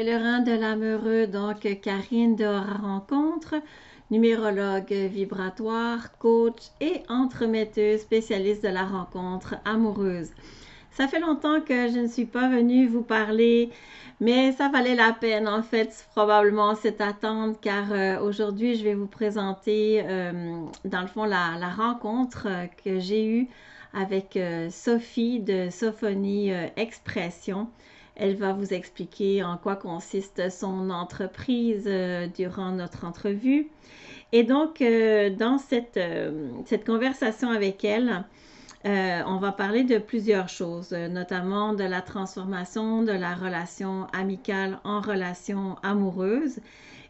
Pèlerins de l'amoureux, donc Karine de Rencontre, numérologue vibratoire, coach et entremetteuse spécialiste de la rencontre amoureuse. Ça fait longtemps que je ne suis pas venue vous parler, mais ça valait la peine en fait probablement cette attente car euh, aujourd'hui je vais vous présenter euh, dans le fond la, rencontre que j'ai eue avec euh, Sophie de Sophonie Expression. Elle va vous expliquer en quoi consiste son entreprise durant notre entrevue. Et donc, dans cette, cette conversation avec elle, euh, on va parler de plusieurs choses, euh, notamment de la transformation de la relation amicale en relation amoureuse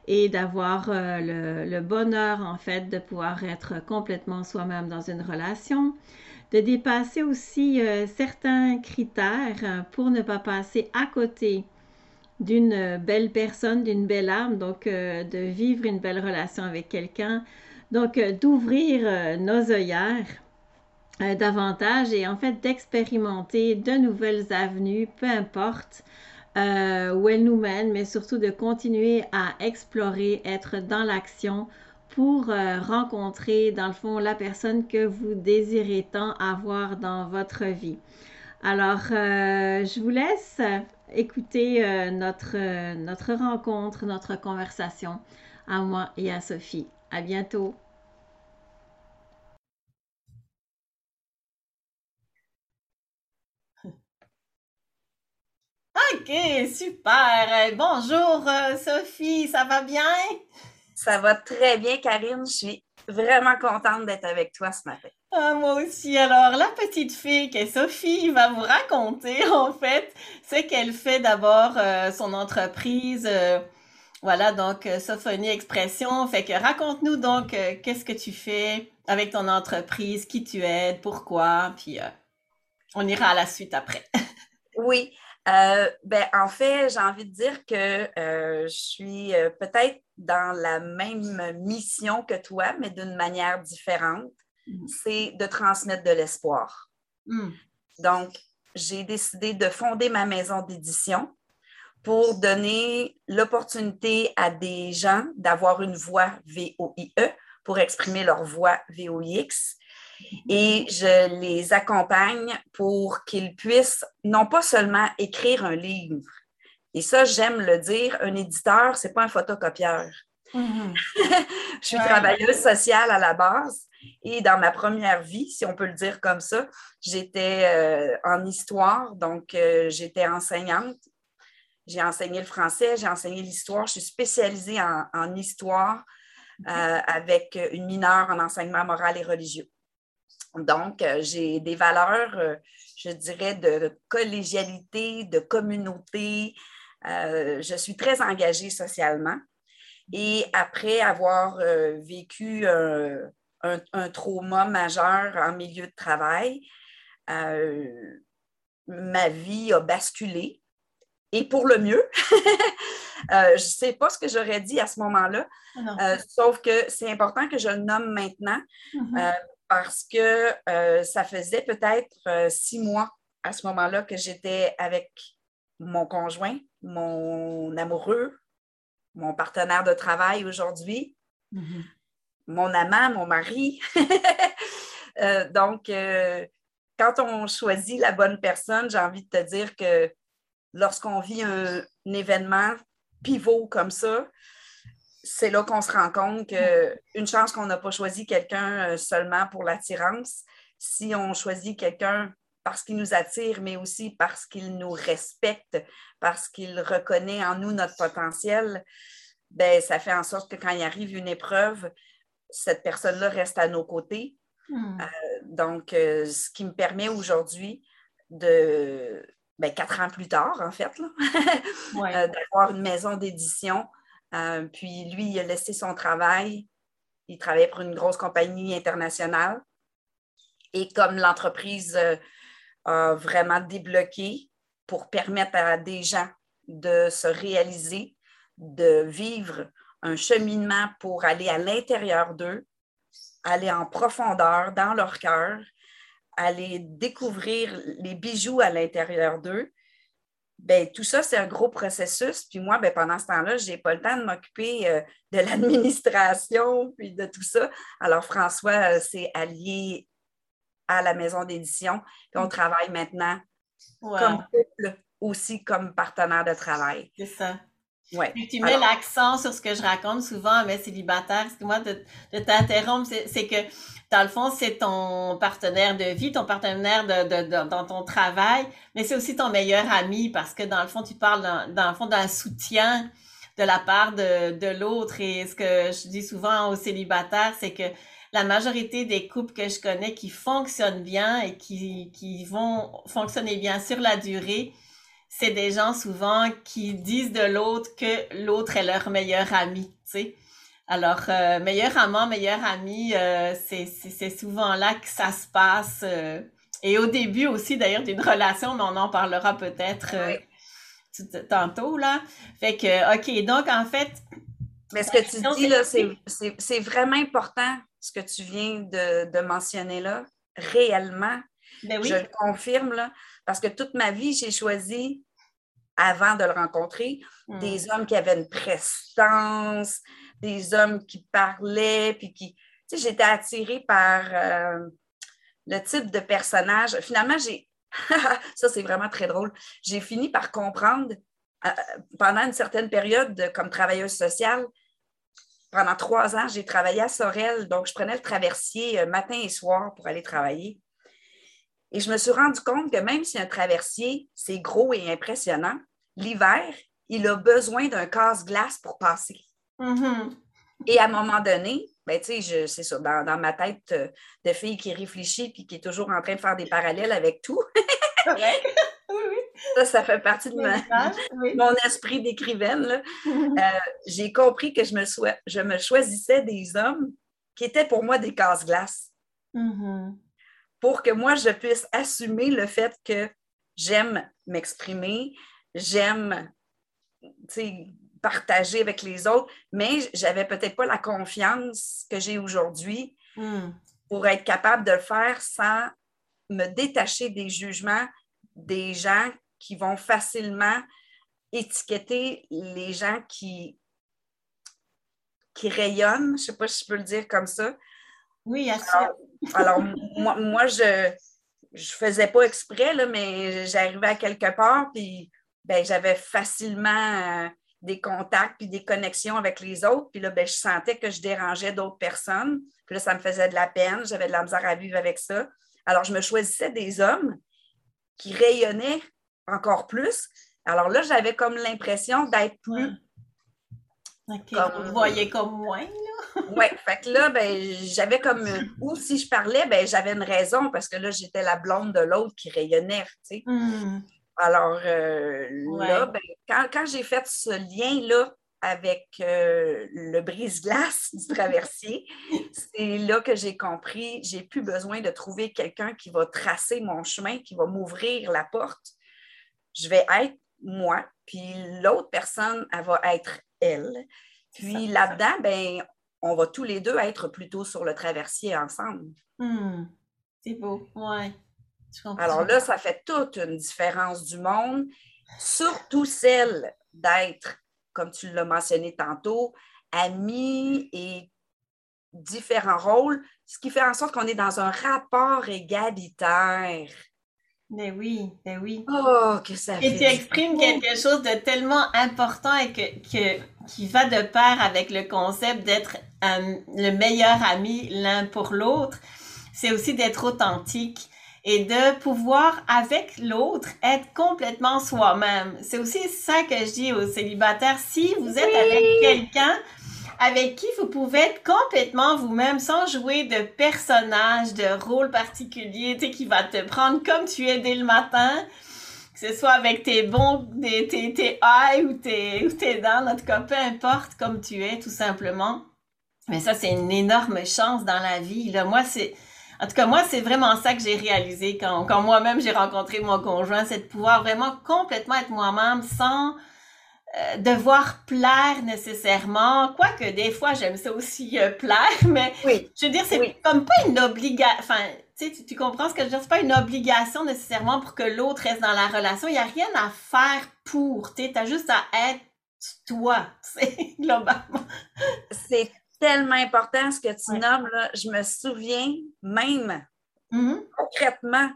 et d'avoir euh, le, bonheur, en fait, de pouvoir être complètement soi-même dans une relation, de dépasser aussi certains critères pour ne pas passer à côté d'une belle personne, d'une belle âme, donc de vivre une belle relation avec quelqu'un, donc d'ouvrir nos œillères euh, davantage et en fait d'expérimenter de nouvelles avenues, peu importe euh, où elles nous mènent, mais surtout de continuer à explorer, être dans l'action pour euh, rencontrer dans le fond la personne que vous désirez tant avoir dans votre vie. Alors, je vous laisse écouter notre, notre rencontre, notre conversation à moi et à Sophie. À bientôt. OK, super. Bonjour euh, Sophie, ça va bien? Ça va très bien, Karine. Je suis vraiment contente d'être avec toi ce matin. Ah, moi aussi. Alors, la petite fille que Sophie va vous raconter, en fait, c'est qu'elle fait d'abord euh, son entreprise. Euh, voilà, donc Sophonie Expression. Fait que raconte-nous donc qu'est-ce que tu fais avec ton entreprise, qui tu aides, pourquoi, puis on ira à la suite après. oui. Euh, ben, en fait, j'ai envie de dire que euh, je suis euh, peut-être dans la même mission que toi, mais d'une manière différente. Mm. C'est de transmettre de l'espoir. Mm. Donc, j'ai décidé de fonder ma maison d'édition pour donner l'opportunité à des gens d'avoir une voix VOIE pour exprimer leur voix VOIX et je les accompagne pour qu'ils puissent non pas seulement écrire un livre, et ça, j'aime le dire, un éditeur, ce n'est pas un photocopieur. Mm-hmm. je suis travailleuse sociale à la base et dans ma première vie, si on peut le dire comme ça, j'étais euh, en histoire, donc euh, j'étais enseignante. J'ai enseigné le français, j'ai enseigné l'histoire, je suis spécialisée en histoire euh, avec une mineure en enseignement moral et religieux. Donc, euh, j'ai des valeurs, euh, je dirais, de collégialité, de communauté. Euh, je suis très engagée socialement. Et après avoir vécu un, trauma majeur en milieu de travail, ma vie a basculé. Et pour le mieux, je ne sais pas ce que j'aurais dit à ce moment-là, sauf que c'est important que je le nomme maintenant. Mm-hmm parce que euh, ça faisait peut-être euh, six mois à ce moment-là que j'étais avec mon conjoint, mon amoureux, mon partenaire de travail aujourd'hui, mm-hmm. mon amant, mon mari. Euh, donc, quand on choisit la bonne personne, j'ai envie de te dire que lorsqu'on vit un événement pivot comme ça, c'est là qu'on se rend compte qu'une chance qu'on n'a pas choisi quelqu'un euh, seulement pour l'attirance. Si on choisit quelqu'un parce qu'il nous attire, mais aussi parce qu'il nous respecte, parce qu'il reconnaît en nous notre potentiel, ben, ça fait en sorte que quand il arrive une épreuve, cette personne-là reste à nos côtés. Hmm. Euh, donc, euh, ce qui me permet aujourd'hui de, ben, quatre ans plus tard, en fait, d'avoir une maison d'édition euh, puis lui, il a laissé son travail. Il travaillait pour une grosse compagnie internationale. Et comme l'entreprise euh, a vraiment débloqué pour permettre à des gens de se réaliser, de vivre un cheminement pour aller à l'intérieur d'eux, aller en profondeur dans leur cœur, aller découvrir les bijoux à l'intérieur d'eux, ben, tout ça, c'est un gros processus. Puis moi, ben, pendant ce temps-là, je n'ai pas le temps de m'occuper euh, de l'administration, puis de tout ça. Alors, François euh, s'est allié à la maison d'édition. Puis on mm. travaille maintenant comme couple, aussi comme partenaire de travail. C'est ça. Ouais. tu mets l'accent sur ce que je raconte souvent à mes célibataires. Excuse-moi de, de t'interrompre. C'est que dans le fond, c'est ton partenaire de vie, ton partenaire de, de, dans ton travail, mais c'est aussi ton meilleur ami parce que dans le fond, tu parles dans, dans le fond d'un soutien de la part de, de l'autre. Et ce que je dis souvent aux célibataires, c'est que la majorité des couples que je connais qui fonctionnent bien et qui, qui vont fonctionner bien sur la durée, c'est des gens souvent qui disent de l'autre que l'autre est leur meilleur ami, tu sais. Alors, euh, meilleur amant, meilleur ami, euh, c'est souvent là que ça se passe. Euh, et au début aussi, d'ailleurs, d'une relation, mais on en parlera peut-être tantôt, là. Fait que, OK, donc, en fait... Mais ce que tu dis, là, c'est vraiment important, ce que tu viens de, mentionner là, réellement. Ben Je le confirme, là, parce que toute ma vie, j'ai choisi, avant de le rencontrer, hmm. des hommes qui avaient une prestance, des hommes qui parlaient, puis qui. Tu sais, j'étais attirée par euh, le type de personnage. Finalement, j'ai. ça, c'est vraiment très drôle. J'ai fini par comprendre euh, pendant une certaine période comme travailleuse sociale. Pendant trois ans, j'ai travaillé à Sorel, donc je prenais le traversier euh, matin et soir pour aller travailler. Et je me suis rendu compte que même si un traversier, c'est gros et impressionnant, l'hiver, il a besoin d'un casse-glace pour passer. Mm-hmm. Et à un moment donné, ben, c'est ça, dans, ma tête euh, de fille qui réfléchit puis qui est toujours en train de faire des parallèles avec tout. Ça, ça fait partie de mon esprit d'écrivaine. Euh, j'ai compris que je me, je me choisissais des hommes qui étaient pour moi des casse-glaces. Mm-hmm. Pour que moi, je puisse assumer le fait que j'aime m'exprimer, j'aime partager avec les autres, mais j'avais peut-être pas la confiance que j'ai aujourd'hui hmm. pour être capable de le faire sans me détacher des jugements des gens qui vont facilement étiqueter les gens qui, qui rayonnent, je ne sais pas si je peux le dire comme ça. Oui, alors, alors moi, je ne faisais pas exprès, mais j'arrivais à quelque part, puis ben, j'avais facilement euh, des contacts puis des connexions avec les autres. Puis là, ben, je sentais que je dérangeais d'autres personnes. Puis là, ça me faisait de la peine. J'avais de la misère à vivre avec ça. Alors, je me choisissais des hommes qui rayonnaient encore plus. Alors là, j'avais comme l'impression d'être plus. Comme... vous voyez comme moi, là. oui, fait que là, ben, j'avais comme. Ou si je parlais, ben, j'avais une raison parce que là, j'étais la blonde de l'autre qui rayonnait, tu sais. Hmm. Alors euh, là, ben, quand, j'ai fait ce lien-là avec euh, le brise-glace du traversier, c'est là que j'ai compris, j'ai plus besoin de trouver quelqu'un qui va tracer mon chemin, qui va m'ouvrir la porte. Je vais être moi, puis l'autre personne, elle va être elle. Puis là-dedans, ben, on va tous les deux être plutôt sur le traversier ensemble. Hmm. C'est beau, ouais. Alors là, ça fait toute une différence du monde, surtout celle d'être, comme tu l'as mentionné tantôt, amis et différents rôles, ce qui fait en sorte qu'on est dans un rapport égalitaire. Mais oui, mais oui. Oh, que ça Et tu exprimes quelque chose de tellement important et que, qui va de pair avec le concept d'être euh, le meilleur ami l'un pour l'autre. C'est aussi d'être authentique et de pouvoir avec l'autre être complètement soi-même. C'est aussi ça que je dis aux célibataires. Si vous êtes avec quelqu'un avec qui vous pouvez être complètement vous-même sans jouer de personnage, de rôle particulier, tu sais, qui va te prendre comme tu es dès le matin, que ce soit avec tes bons, tes, tes, tes ou tes, ou tes dents, en tout cas, peu importe comme tu es, tout simplement. Mais ça, c'est une énorme chance dans la vie. Là. Moi, c'est, en tout cas, moi, c'est vraiment ça que j'ai réalisé quand, quand moi-même j'ai rencontré mon conjoint, c'est de pouvoir vraiment complètement être moi-même sans euh, devoir plaire nécessairement. Quoique des fois, j'aime ça aussi euh, plaire, mais je veux dire, c'est comme pas une obligation. Enfin, tu, tu comprends ce que je veux dire? C'est pas une obligation nécessairement pour que l'autre reste dans la relation. Il n'y a rien à faire pour. Tu as juste à être toi, globalement. C'est tellement important ce que tu nommes. Là. Je me souviens même mm-hmm. concrètement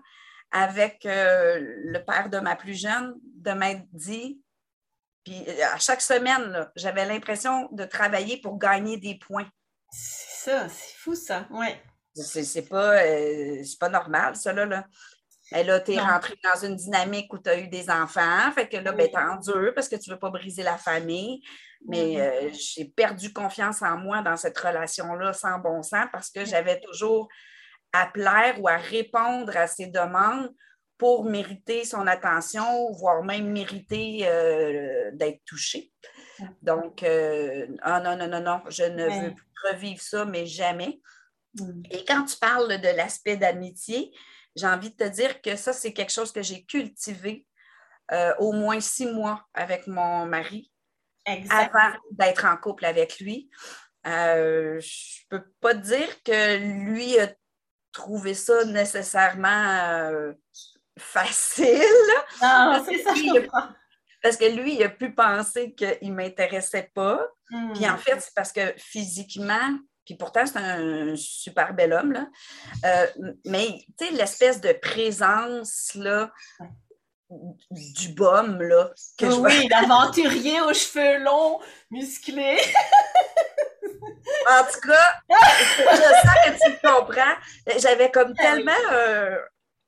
avec euh, le père de ma plus jeune de m'être dit, puis euh, à chaque semaine, j'avais l'impression de travailler pour gagner des points. C'est ça, c'est fou ça, ouais. C'est pas, euh, pas normal, ça, là. Et là, tu es rentré dans une dynamique où tu as eu des enfants. Fait que là, ben, tu en dur parce que tu ne veux pas briser la famille. Mais euh, j'ai perdu confiance en moi dans cette relation-là sans bon sens parce que j'avais toujours à plaire ou à répondre à ses demandes pour mériter son attention, voire même mériter euh, d'être touchée. Donc, euh, ah non, non, non, non, je ne veux plus revivre ça, mais jamais. Mm. Et quand tu parles de l'aspect d'amitié, j'ai envie de te dire que ça, c'est quelque chose que j'ai cultivé euh, au moins six mois avec mon mari avant d'être en couple avec lui. Euh, je ne peux pas dire que lui a trouvé ça nécessairement euh, facile. Non, c'est ça. parce que lui, il a pu penser qu'il ne m'intéressait pas. Puis en hmm. fait, c'est parce que physiquement, puis pourtant, c'est un super bel homme, là. Euh, mais, tu sais, l'espèce de présence, là, du bum, là. Que oui, l'aventurier aux cheveux longs, musclé. en tout cas, je sens que tu comprends. J'avais comme ah tellement... Euh,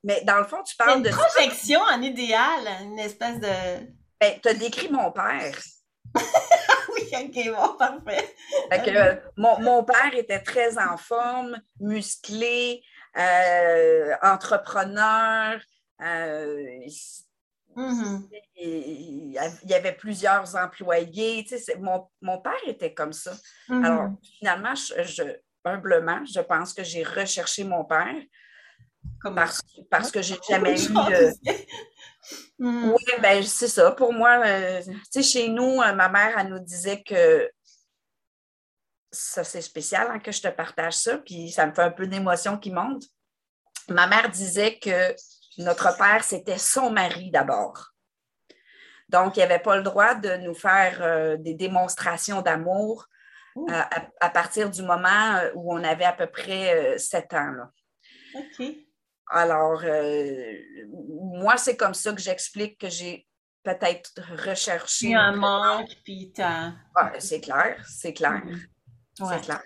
mais dans le fond, tu parles de... Une projection en idéal, une espèce de... Ben, tu as décrit mon père. oui, ok, bon, parfait. Euh, mon, père était très en forme, musclé, euh, entrepreneur. Euh, mm-hmm. il, y avait plusieurs employés. mon, père était comme ça. Mm-hmm. Alors, finalement, je, humblement, je pense que j'ai recherché mon père parce, parce que j'ai jamais eu. Mm. Oui, ben c'est ça. Pour moi, euh, tu sais, chez nous, euh, ma mère, elle nous disait que ça, c'est spécial hein, que je te partage ça, puis ça me fait un peu d'émotion qui monte. Ma mère disait que notre père, c'était son mari d'abord. Donc, il avait pas le droit de nous faire euh, des démonstrations d'amour à, partir du moment où on avait à peu près sept ans. Là. OK. Alors, euh, moi, c'est comme ça que j'explique que j'ai peut-être recherché. un manque, puis c'est clair, c'est clair. Mm-hmm. C'est clair.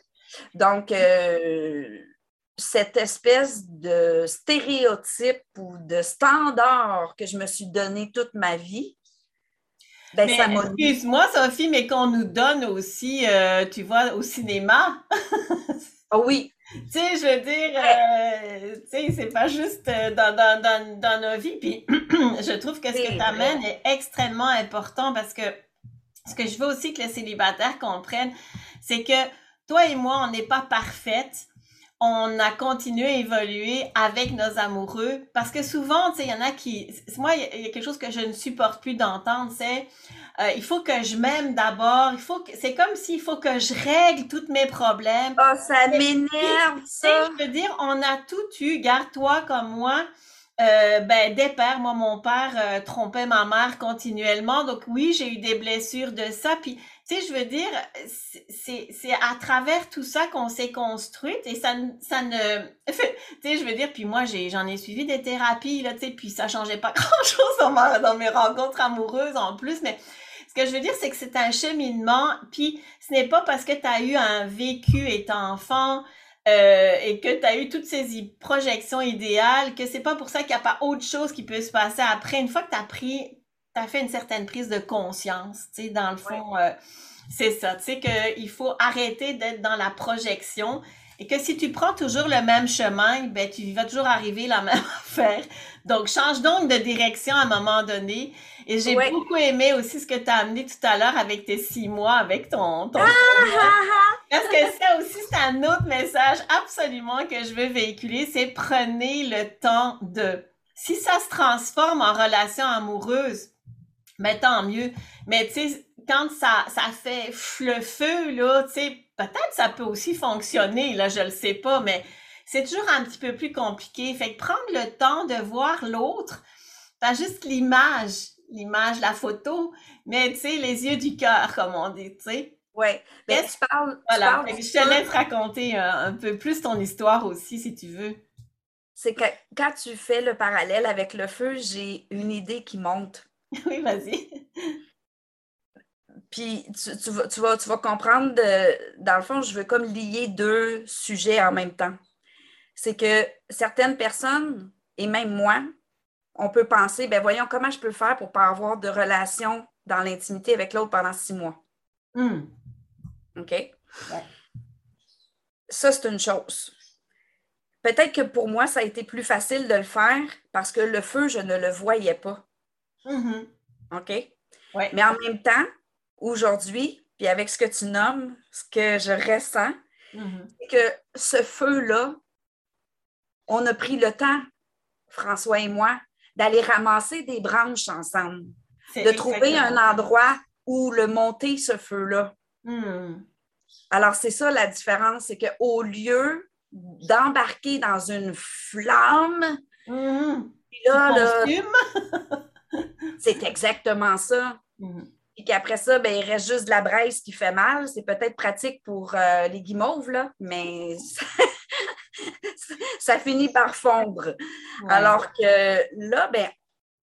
Donc, euh, cette espèce de stéréotype ou de standard que je me suis donné toute ma vie, ben, ça Excuse-moi, Sophie, mais qu'on nous donne aussi, euh, tu vois, au cinéma. Ah oui, tu sais, je veux dire, euh, tu sais, c'est pas juste euh, dans, dans, dans, dans nos vies. Puis, je trouve que ce que tu amènes est extrêmement important parce que ce que je veux aussi que les célibataires comprennent, c'est que toi et moi, on n'est pas parfaites. On a continué à évoluer avec nos amoureux parce que souvent, tu sais, il y en a qui... Moi, il y a quelque chose que je ne supporte plus d'entendre, c'est euh, il faut que je m'aime d'abord. Il faut que c'est comme s'il faut que je règle tous mes problèmes. Oh, ça m'énerve ça. Je veux dire, on a tout eu. Garde-toi comme moi. Euh, ben, des pères, moi, mon père euh, trompait ma mère continuellement. Donc oui, j'ai eu des blessures de ça. Puis, tu sais, je veux dire, c'est, à travers tout ça qu'on s'est construite et ça, ne... tu sais, je veux dire, puis moi, j'en ai suivi des thérapies, là, puis ça changeait pas grand-chose dans, dans mes rencontres amoureuses en plus, mais ce que je veux dire, c'est que c'est un cheminement, puis ce n'est pas parce que tu as eu un vécu étant enfant euh, et que tu as eu toutes ces projections idéales que c'est pas pour ça qu'il n'y a pas autre chose qui peut se passer après. Une fois que tu as pris, tu as fait une certaine prise de conscience, tu sais, dans le fond, euh, c'est ça, tu sais, qu'il faut arrêter d'être dans la projection et que si tu prends toujours le même chemin, ben, tu vas toujours arriver la même affaire. Donc, change donc de direction à un moment donné. Et j'ai beaucoup aimé aussi ce que tu as amené tout à l'heure avec tes six mois, avec ton... ton... Ah, ah, ah. Parce que ça aussi, c'est un autre message absolument que je veux véhiculer, c'est prenez le temps de... Si ça se transforme en relation amoureuse, mais ben, tant mieux. Mais tu sais, quand ça, ça fait le feu, là, tu sais, peut-être ça peut aussi fonctionner, là, je le sais pas, mais c'est toujours un petit peu plus compliqué. Fait que prendre le temps de voir l'autre, pas juste l'image, l'image, la photo, mais tu sais, les yeux du cœur, comme on dit, tu sais. Oui. Ben, tu parles. Voilà. je te laisse raconter un, un, peu plus ton histoire aussi, si tu veux. C'est que quand tu fais le parallèle avec le feu, j'ai une idée qui monte. oui, vas-y. Puis tu, vas, tu, vas, tu vas comprendre, de, dans le fond, je veux comme lier deux sujets en même temps. C'est que certaines personnes, et même moi, on peut penser, ben voyons, comment je peux faire pour ne pas avoir de relation dans l'intimité avec l'autre pendant six mois? Hmm. OK? Ça, c'est une chose. Peut-être que pour moi, ça a été plus facile de le faire parce que le feu, je ne le voyais pas. Mm-hmm. OK? Mais en même temps, aujourd'hui, puis avec ce que tu nommes, ce que je ressens, mm-hmm. c'est que ce feu-là, on a pris le temps, François et moi, d'aller ramasser des branches ensemble, de trouver un endroit où le monter, ce feu-là. Hmm. Alors, c'est ça la différence, c'est qu'au lieu d'embarquer dans une flamme, hmm. là, c'est exactement ça. Hmm. Et qu'après ça, ben, il reste juste de la braise qui fait mal. C'est peut-être pratique pour euh, les guimauves, là, mais ça, finit par fondre. Alors que là, ben,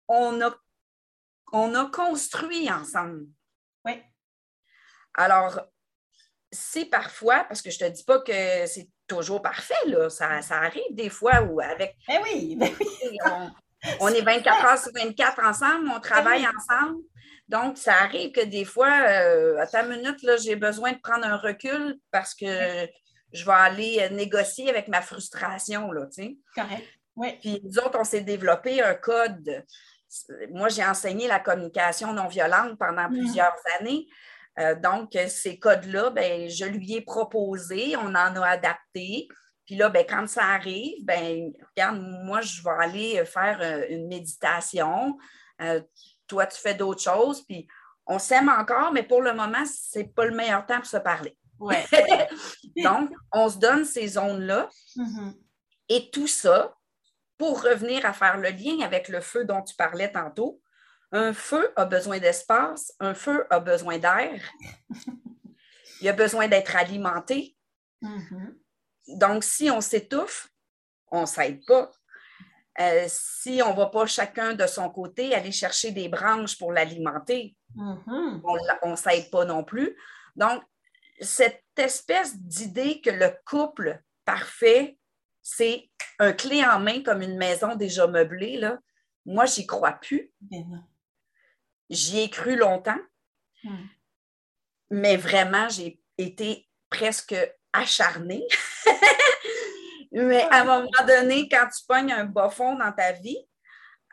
on a, on a construit ensemble. Oui. Alors, c'est parfois, parce que je ne te dis pas que c'est toujours parfait, là. Ça, arrive des fois où avec. Ben oui, ben oui. on, est 24 heures sur 24 ensemble, on travaille ensemble. Donc, ça arrive que des fois, euh, à ta minute, là, j'ai besoin de prendre un recul parce que je vais aller négocier avec ma frustration, là. Correct. Oui. Puis nous autres, on s'est développé un code. Moi, j'ai enseigné la communication non violente pendant mm. plusieurs années. Euh, donc, ces codes-là, ben, je lui ai proposé, on en a adapté. Puis là, ben, quand ça arrive, ben, regarde, moi, je vais aller faire euh, une méditation. Euh, toi, tu fais d'autres choses. Puis on s'aime encore, mais pour le moment, ce n'est pas le meilleur temps pour se parler. Ouais. donc, on se donne ces zones-là. Mm-hmm. Et tout ça, pour revenir à faire le lien avec le feu dont tu parlais tantôt, un feu a besoin d'espace, un feu a besoin d'air, il a besoin d'être alimenté. Mm-hmm. Donc, si on s'étouffe, on ne s'aide pas. Euh, si on ne va pas chacun de son côté aller chercher des branches pour l'alimenter, mm-hmm. on ne s'aide pas non plus. Donc, cette espèce d'idée que le couple parfait, c'est un clé en main comme une maison déjà meublée, là, moi, j'y crois plus. J'y ai cru longtemps, hmm. mais vraiment, j'ai été presque acharnée. mais à un moment donné, quand tu pognes un bas fond dans ta vie,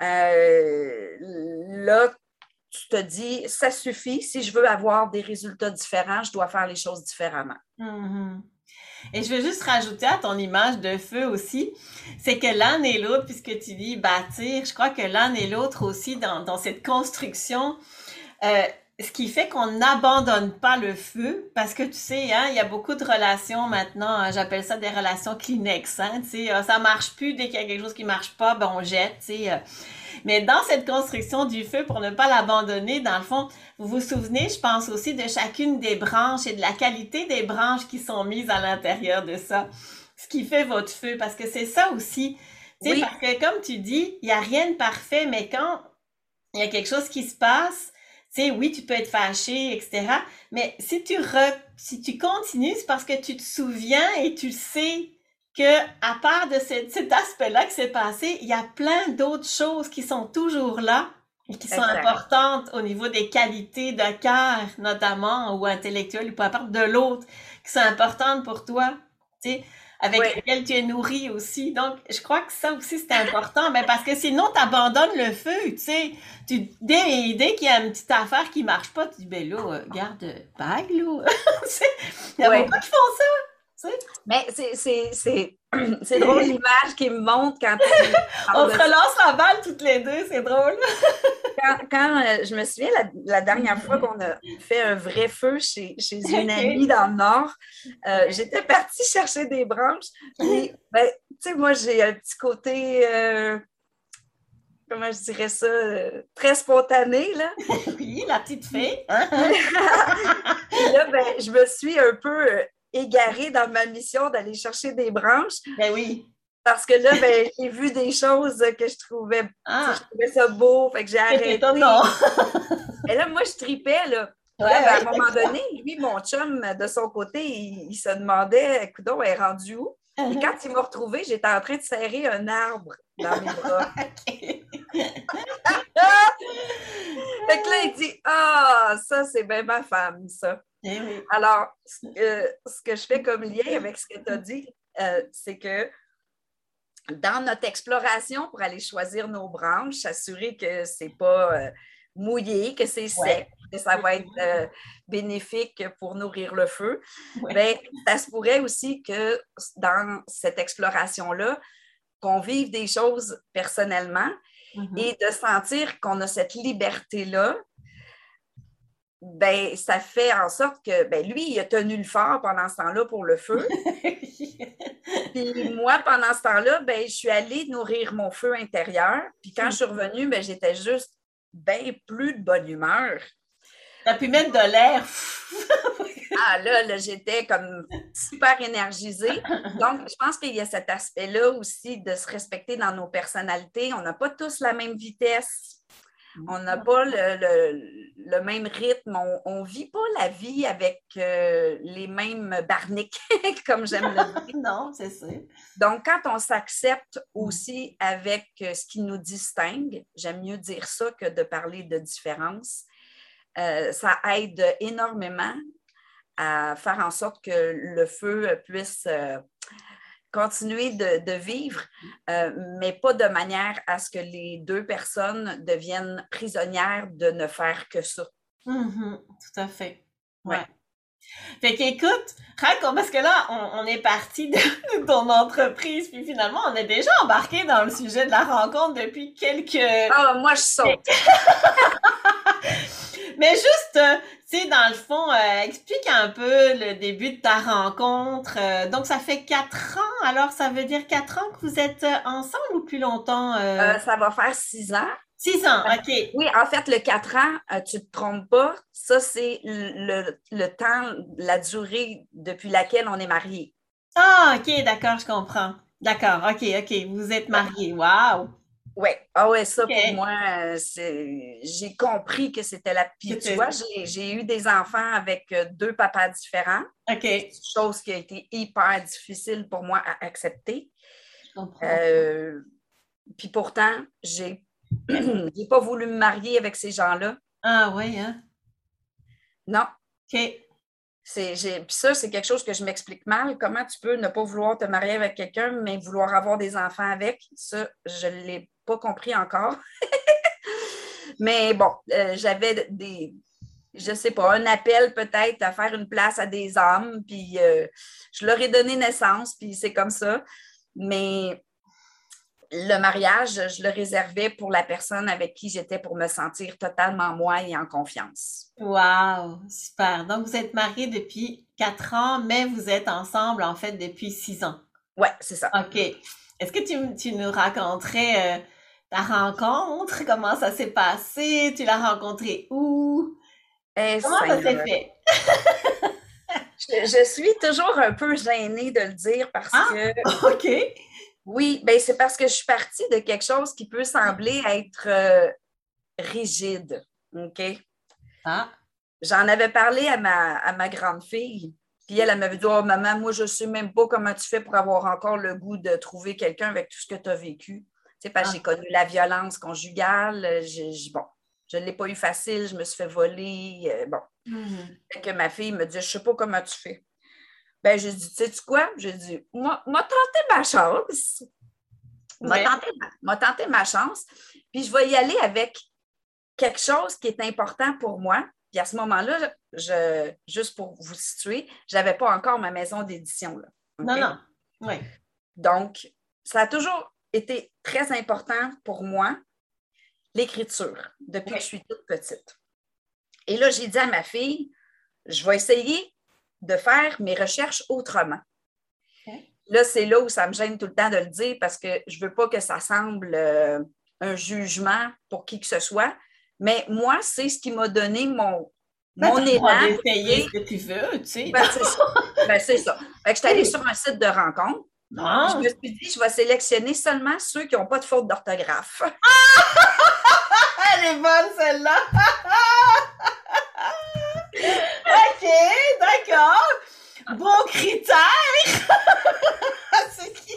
euh, là, tu te dis, ça suffit. Si je veux avoir des résultats différents, je dois faire les choses différemment. Mm-hmm. Et je veux juste rajouter à ton image de feu aussi, c'est que l'un et l'autre, puisque tu dis bâtir, je crois que l'un et l'autre aussi dans, dans cette construction, euh, ce qui fait qu'on n'abandonne pas le feu, parce que tu sais, hein, il y a beaucoup de relations maintenant, hein, j'appelle ça des relations Kleenex, hein, tu sais, euh, ça marche plus, dès qu'il y a quelque chose qui marche pas, ben on jette, tu sais. Euh. Mais dans cette construction du feu, pour ne pas l'abandonner, dans le fond, vous vous souvenez, je pense aussi de chacune des branches et de la qualité des branches qui sont mises à l'intérieur de ça. Ce qui fait votre feu, parce que c'est ça aussi. Tu sais, parce que comme tu dis, il n'y a rien de parfait, mais quand il y a quelque chose qui se passe, tu sais, oui, tu peux être fâché, etc. Mais si tu, si tu continues, c'est parce que tu te souviens et tu sais que à part de cet aspect-là qui s'est passé, il y a plein d'autres choses qui sont toujours là et qui sont importantes au niveau des qualités de cœur, notamment, ou intellectuelles, ou peu importe, de l'autre, qui sont importantes pour toi, tu sais, avec lesquelles tu es nourri aussi. Donc, je crois que ça aussi, c'est important, mais parce que sinon, tu abandonnes le feu, tu sais. Tu, dès, dès qu'il y a une petite affaire qui marche pas, tu dis, ben là, euh, garde, bague, là. Il y a beaucoup qui font ça. Mais c'est drôle l'image qui me montre quand. On se relance la balle toutes les deux, c'est drôle. quand, euh, je me souviens la, dernière fois qu'on a fait un vrai feu chez, chez une amie dans le Nord, euh, j'étais partie chercher des branches. Et, ben, sais, moi, j'ai un petit côté, euh, comment je dirais ça, euh, très spontané, là. oui, la petite fée. Hein? là, ben, je me suis un peu égarée dans ma mission d'aller chercher des branches. Ben oui. Parce que là, ben, j'ai vu des choses que je trouvais, ah. je trouvais ça beau, fait que j'ai arrêté. non. Et là, moi, je tripais, là. Ben, à un moment donné, lui, mon chum, de son côté, il, se demandait, écoute, elle est rendue où? Et uh-huh. quand il m'a retrouvée, j'étais en train de serrer un arbre dans mes bras. fait que là, il dit Ah, ça, c'est bien ma femme, ça. Eh Alors, ce que je fais comme lien avec ce que tu as dit, euh, c'est que dans notre exploration pour aller choisir nos branches, s'assurer que ce n'est pas euh, mouillé, que c'est sec, que ça va être euh, bénéfique pour nourrir le feu. Bien, ça se pourrait aussi que dans cette exploration-là, qu'on vive des choses personnellement mm-hmm. et de sentir qu'on a cette liberté-là ben, ça fait en sorte que ben, lui, il a tenu le fort pendant ce temps-là pour le feu. Puis moi, pendant ce temps-là, ben, je suis allée nourrir mon feu intérieur. Puis quand je suis revenue, ben, j'étais juste bien plus de bonne humeur. As pu mettre de l'air. ah là, là j'étais comme super énergisée. Donc, je pense qu'il y a cet aspect-là aussi de se respecter dans nos personnalités. On n'a pas tous la même vitesse. On n'a pas le, même rythme, on ne vit pas la vie avec euh, les mêmes barniques, comme j'aime le dire. non, c'est ça. Donc, quand on s'accepte aussi avec euh, ce qui nous distingue, j'aime mieux dire ça que de parler de différence, euh, ça aide énormément à faire en sorte que le feu puisse continuer de, vivre, euh, mais pas de manière à ce que les deux personnes deviennent prisonnières de ne faire que ça. Mm-hmm. tout à fait. Ouais. Fait qu'écoute, parce que là, on, est parti de ton entreprise, puis finalement, on est déjà embarqué dans le sujet de la rencontre depuis quelques... Ah, moi, je saute! Mais juste, euh, tu sais, dans le fond, euh, explique un peu le début de ta rencontre. Euh, donc, ça fait quatre ans. Alors, ça veut dire quatre ans que vous êtes ensemble ou plus longtemps? ça va faire six ans. Six ans, OK. Oui, en fait, le quatre ans, tu ne te trompes pas. Ça, c'est le, le, temps, la durée depuis laquelle on est mariés. Ah, OK, d'accord, je comprends. D'accord, OK, OK. Vous êtes mariés. Wow! Oui, ah ouais, ça pour moi, euh, j'ai compris que c'était la. Puis tu vois, j'ai eu des enfants avec euh, deux papas différents. OK. Chose qui a été hyper difficile pour moi à accepter. Euh, puis pourtant, j'ai n'ai pas voulu me marier avec ces gens-là. Ah oui, hein? Non. OK. Puis ça, c'est quelque chose que je m'explique mal. Comment tu peux ne pas vouloir te marier avec quelqu'un, mais vouloir avoir des enfants avec? Ça, je ne l'ai pas compris encore. mais bon, euh, j'avais des, je sais pas, un appel peut-être à faire une place à des hommes, puis euh, je leur ai donné naissance, puis c'est comme ça. Mais le mariage, je le réservais pour la personne avec qui j'étais pour me sentir totalement moi et en confiance. Wow, super. Donc, vous êtes mariés depuis quatre ans, mais vous êtes ensemble, en fait, depuis six ans. Oui, c'est ça. OK. Est-ce que tu, nous raconterais euh, ta rencontre? Comment ça s'est passé? Tu l'as rencontré où? Eh, Comment ça s'est fait? je, suis toujours un peu gênée de le dire parce ah, que. OK. Oui, ben c'est parce que je suis partie de quelque chose qui peut sembler être euh, rigide. OK? Ah. J'en avais parlé à ma, à ma grande fille. Puis elle, elle m'avait dit Oh, maman, moi, je ne sais même pas comment tu fais pour avoir encore le goût de trouver quelqu'un avec tout ce que tu as vécu. Tu sais, parce que ah. j'ai connu la violence conjugale. bon, je ne l'ai pas eu facile, je me suis fait voler. Euh, bon. Mm-hmm. que ma fille me dit Je ne sais pas comment tu fais. Ben, j'ai dit, tu sais quoi? J'ai dit, moi, m'a tenté ma chance. M'a tenté, ma chance. Puis je vais y aller avec quelque chose qui est important pour moi. Puis à ce moment-là, je, juste pour vous situer, je n'avais pas encore ma maison d'édition. Non, non. Oui. Donc, ça a toujours été très important pour moi, l'écriture, depuis que je suis toute petite. Et là, j'ai dit à ma fille, je vais essayer de faire mes recherches autrement. là, c'est là où ça me gêne tout le temps de le dire parce que je ne veux pas que ça semble euh, un jugement pour qui que ce soit. Mais moi, c'est ce qui m'a donné mon, ben, mon élan. ce que tu veux, tu sais. Ben, c'est ça. Ben, c'est ça. Fait que je suis allée sur un site de rencontre. Ah! Je me suis dit, je vais sélectionner seulement ceux qui n'ont pas de faute d'orthographe. Elle est bonne, celle-là! OK, d'accord. Bon critère. c'est qui?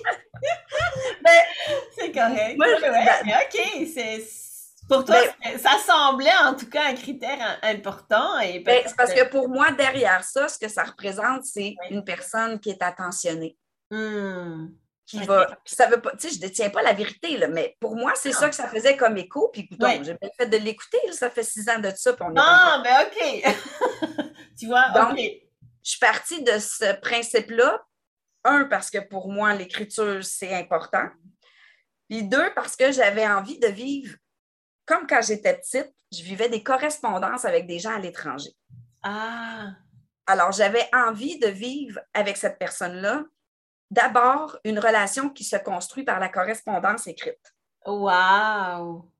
Ben, c'est correct. moi, je- Ouais, ben- OK, c'est... Pour toi, c'est- ça semblait en tout cas un critère im- important. Et Ben, c'est parce que pour moi, derrière ça, ce que ça représente, c'est Oui. une personne qui est attentionnée. Hmm. Qui va, ça veut pas, tu sais, je détiens pas la vérité, là, mais pour moi, c'est ça que ça faisait comme écho. Puis, écoutons, Ouais. j'ai bien fait de l'écouter, ça fait six ans de ça, on est Ah, ben OK. tu vois, Donc, je suis partie de ce principe-là. Un, parce que pour moi, l'écriture, c'est important. Puis deux, parce que j'avais envie de vivre, comme quand j'étais petite, je vivais des correspondances avec des gens à l'étranger. Ah, Alors, j'avais envie de vivre avec cette personne-là, d'abord, une relation qui se construit par la correspondance écrite. wow.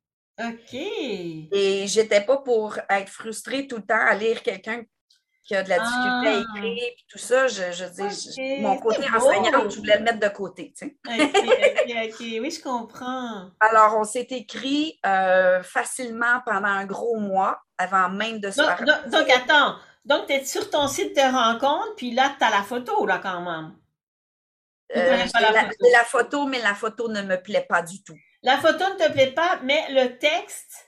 OK. Et j'étais pas pour être frustrée tout le temps à lire quelqu'un qui a de la difficulté à Ah. écrire, puis tout ça. Je, je dis, mon côté enseignante, je voulais le mettre de côté. tu sais. Oui, je comprends. Alors, on s'est écrit euh, facilement pendant un gros mois, avant même de se Donc, faire. donc, donc, attends. Donc, tu es sur ton site de rencontre, puis là, tu as la photo, là, quand même? Euh, la la, photo? j'ai la photo, mais la photo ne me plaît pas du tout. La photo ne te plaît pas, mais le texte,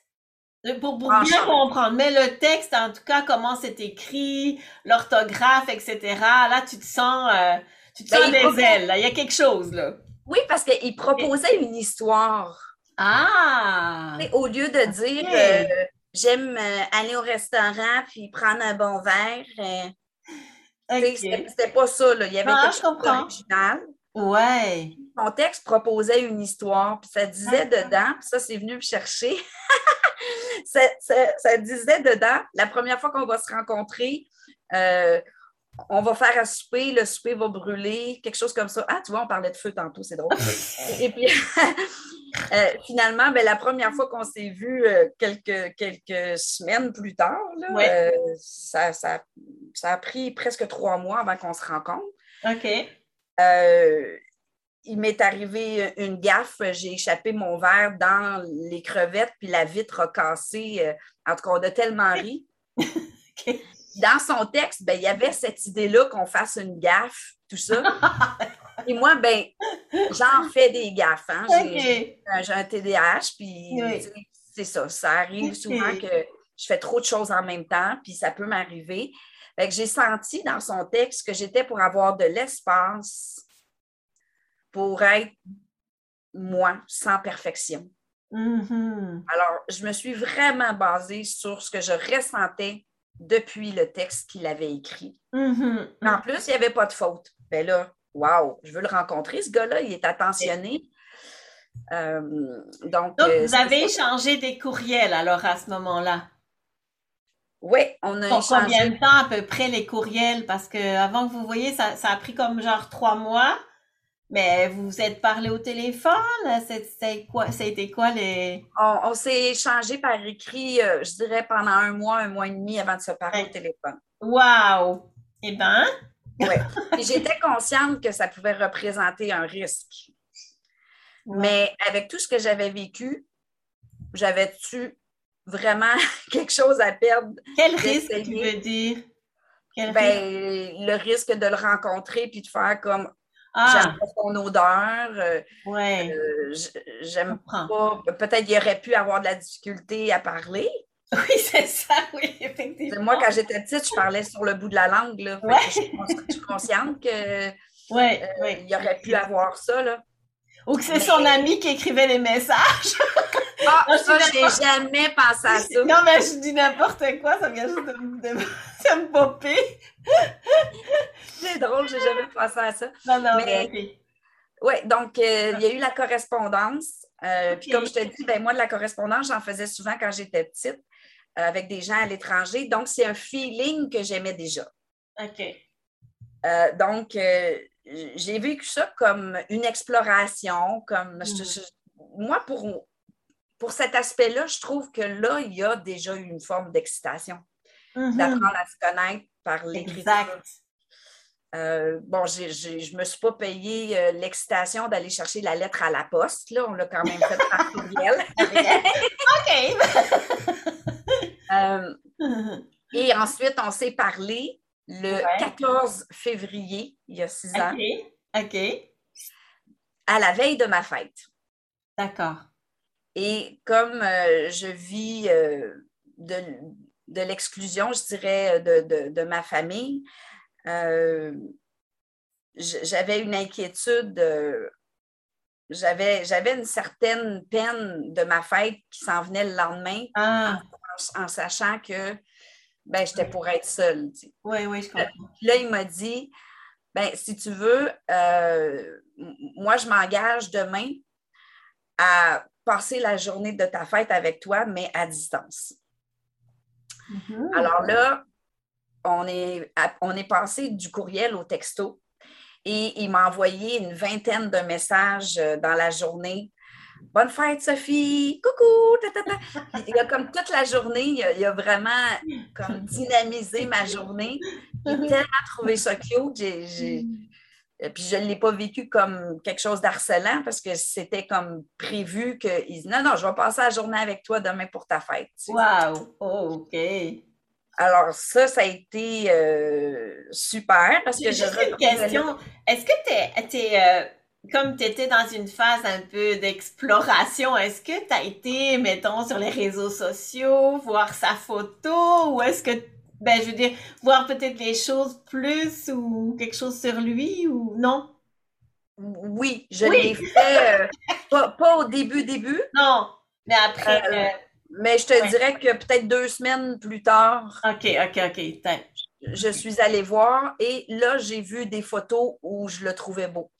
pour, pour bien comprendre, mais le texte, en tout cas, comment c'est écrit, l'orthographe, etc., là, tu te sens, euh, tu te Ben, sens des ailes, là. Il y a quelque chose, là. Oui, parce qu'il proposait une histoire. Ah! Sais, Au lieu de dire euh, j'aime euh, aller au restaurant puis prendre un bon verre, euh, c'était pas ça. Là. Il y avait Ah, quelque je chose comprends. d'original. Ouais. Mon texte proposait une histoire, puis ça disait dedans, puis ça, c'est venu me chercher. ça, ça- ça disait dedans, la première fois qu'on va se rencontrer, euh, on va faire un souper, le souper va brûler, quelque chose comme ça. Ah, tu vois, on parlait de feu tantôt, c'est drôle. Et puis, euh, finalement, ben, la première fois qu'on s'est vu euh, quelques, quelques semaines plus tard, là, Ouais. euh, ça, ça- ça a pris presque trois mois avant qu'on se rencontre. OK. Euh, il m'est arrivé une gaffe, j'ai échappé mon verre dans les crevettes, puis la vitre a cassé. euh, en tout cas, on a tellement ri. Dans son texte, ben, il y avait cette idée-là qu'on fasse une gaffe, tout ça. Et moi, ben, j'en fais des gaffes. Hein? J'ai- OK. J'ai un TDAH, puis Oui. c'est ça. Ça arrive souvent que je fais trop de choses en même temps, puis ça peut m'arriver. J'ai senti dans son texte que j'étais pour avoir de l'espace pour être moi, sans perfection. Mhm. Alors, je me suis vraiment basée sur ce que je ressentais depuis le texte qu'il avait écrit. Mhm. En plus, il n'y avait pas de faute. Ben là, wow, je veux le rencontrer, ce gars-là, il est attentionné. Euh, donc, Donc, euh, vous avez échangé des courriels alors à ce moment-là? Oui, on a Pour échangé. combien de temps à peu près les courriels? Parce que avant que vous voyez, ça, ça a pris comme genre trois mois. Mais vous vous êtes parlé au téléphone? C'est quoi, ça a été quoi les. On, on s'est échangé par écrit, euh, je dirais, pendant un mois, un mois et demi avant de se parler Ouais. au téléphone. Wow! Eh Ouais. Et j'étais consciente que ça pouvait représenter un risque. Mais avec tout ce que j'avais vécu, j'avais-tu vraiment quelque chose à perdre? quel risque tu veux dire? Quel risque? Ben, le risque de le rencontrer puis de faire comme Ah, j'aime pas son odeur, euh, ouais, euh, j'aime pas. Peut-être qu'il aurait pu avoir de la difficulté à parler. Oui, c'est ça, oui, effectivement. Moi, quand j'étais petite, je parlais sur le bout de la langue. Là. Ouais. je, suis cons- je suis consciente qu'il Ouais, ouais. aurait pu avoir ça. Là. Ou que c'est son ami qui écrivait les messages. Ah, Non, je ça, j'ai jamais pensé à ça. Non, mais je dis n'importe quoi, ça vient juste de, de, de me popper. C'est drôle, j'ai jamais pensé à ça. Non, non, Mais- mais Oui, donc euh, il y a eu la correspondance. Euh, Puis comme je te dis, ben, moi, de la correspondance, j'en faisais souvent quand j'étais petite euh, avec des gens à l'étranger. Donc, c'est un feeling que j'aimais déjà. OK. Donc, j'ai vécu ça comme une exploration, comme mm. moi, pour, pour cet aspect-là, je trouve que là, il y a déjà une forme d'excitation, mm-hmm. d'apprendre à se connaître par l'écriture. Euh, bon, je ne me suis pas payé euh, l'excitation d'aller chercher la lettre à la poste. Là, on l'a quand même fait par courriel. OK. Euh, et ensuite, on s'est parlé le 14 février, il y a six ans. OK. À la veille de ma fête. D'accord. Et comme je vis de, de l'exclusion, je dirais, de, de ma famille, j'avais une inquiétude, euh, j'avais, j'avais une certaine peine de ma fête qui s'en venait le lendemain ah. en, sachant que ben, j'étais pour être seule. Oui, oui, je comprends. Là, il m'a dit ben, si tu veux, euh, moi, je m'engage demain à passer la journée de ta fête avec toi, mais à distance. Mm-hmm. Alors là, on est, passé du courriel au texto et il m'a envoyé une vingtaine de messages euh, dans la journée. Bonne fête, Sophie! Coucou! Il a comme toute la journée, il a, vraiment comme dynamisé ma journée. J'ai tellement trouvé ça cute. Puis je ne l'ai pas vécu comme quelque chose d'harcelant parce que c'était comme prévu qu'il dit Non, non, je vais passer la journée avec toi demain pour ta fête. Wow! Oh, OK. Alors, ça, ça a été euh, super parce que j'ai une question. Est-ce que tu es, euh, comme tu étais dans une phase un peu d'exploration, est-ce que tu as été, mettons, sur les réseaux sociaux, voir sa photo ou est-ce que, ben, je veux dire, voir peut-être les choses plus ou quelque chose sur lui ou non? Oui, je l'ai fait, euh, pas, au début, début. Non, mais après. Mais je te dirais que peut-être deux semaines plus tard. OK, OK, OK. Je suis allée voir et là, j'ai vu des photos où je le trouvais beau.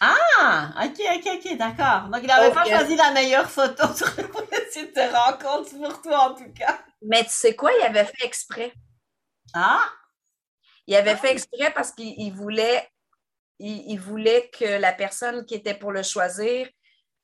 Ah, OK, OK, OK, d'accord. Donc, il n'avait pas choisi la meilleure photo sur le site de rencontre pour toi, en tout cas. Mais tu sais quoi, il avait fait exprès. Ah! Il avait fait exprès parce qu'il voulait, il, voulait que la personne qui était pour le choisir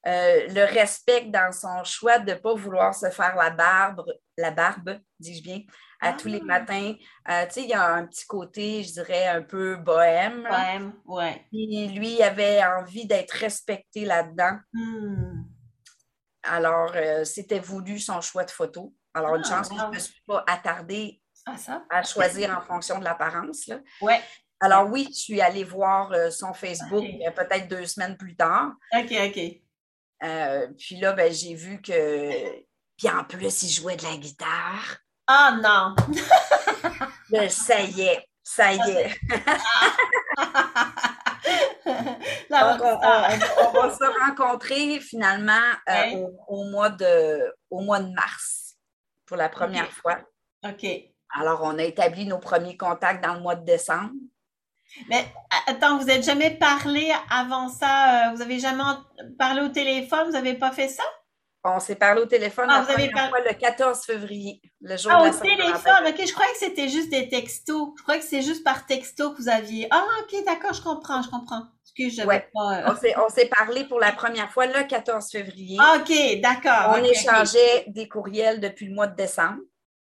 euh, le respecte dans son choix de ne pas vouloir se faire la barbe, la barbe, dis-je bien, à tous les ah. matins. Euh, tu sais, il y a un petit côté, je dirais, un peu bohème. Bohème, oui. Puis lui, il avait envie d'être respecté là-dedans. Hmm. Alors, euh, c'était voulu son choix de photo. Alors, une ah, chance que je ne me suis pas attardée à choisir en fonction de l'apparence. Oui. Alors oui, je suis allée voir son Facebook peut-être deux semaines plus tard. OK, OK. Euh, puis là, ben, j'ai vu que. Puis en plus, il jouait de la guitare. Ah non! ben, ça y est, ça y est. Donc, on, va se rencontrer finalement euh, au, mois de, au mois de mars pour la première fois. OK. Alors, on a établi nos premiers contacts dans le mois de décembre. Mais attends, vous n'êtes jamais parlé avant ça? Euh, vous n'avez jamais parlé au téléphone? Vous n'avez pas fait ça? On s'est parlé au téléphone ah, la fois le 14 février, le jour ah, de la au téléphone, ok, je croyais que c'était juste des textos. Je croyais que c'est juste par texto que vous aviez. Ah, ok, d'accord, je comprends, je comprends. Excuse, j'avais pas. Euh, on s'est parlé pour la première fois le 14 février. Ah, ok, d'accord. On échangeait des courriels depuis le mois de décembre.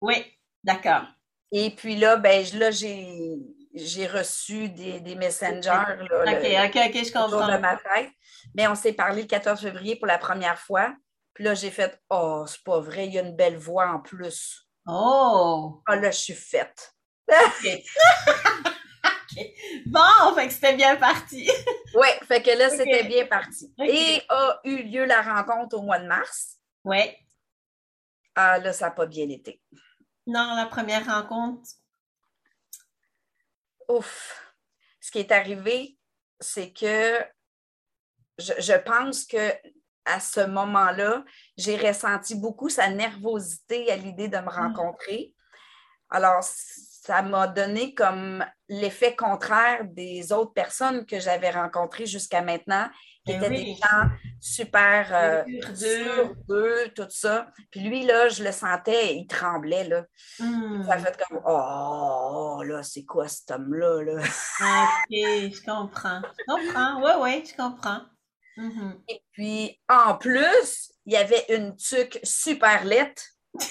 Oui, d'accord. Et puis là, ben là, j'ai j'ai reçu des, des messengers. OK, OK, OK, je comprends. de ma fête. Mais on s'est parlé le 14 février pour la première fois. Puis là, j'ai fait Oh, c'est pas vrai, il y a une belle voix en plus. Oh! Ah, là, je suis faite. OK. Bon, fait que c'était bien parti. oui, fait que là, c'était bien parti. Et a eu lieu la rencontre au mois de mars. Oui. Ah, là, ça n'a pas bien été. Non, la première rencontre, ouf, ce qui est arrivé, c'est que je, pense que à ce moment-là, j'ai ressenti beaucoup sa nervosité à l'idée de me mm. rencontrer. Alors, ça m'a donné comme l'effet contraire des autres personnes que j'avais rencontrées jusqu'à maintenant qui étaient des gens super euh, sûrs tout ça. Puis lui, là, je le sentais, il tremblait, là. Hmm. Ça fait comme, oh, là, c'est quoi cet homme-là, là? OK, je comprends. Je comprends, oui, oui, je comprends. Mm-hmm. Et puis, en plus, il y avait une tuque super laite.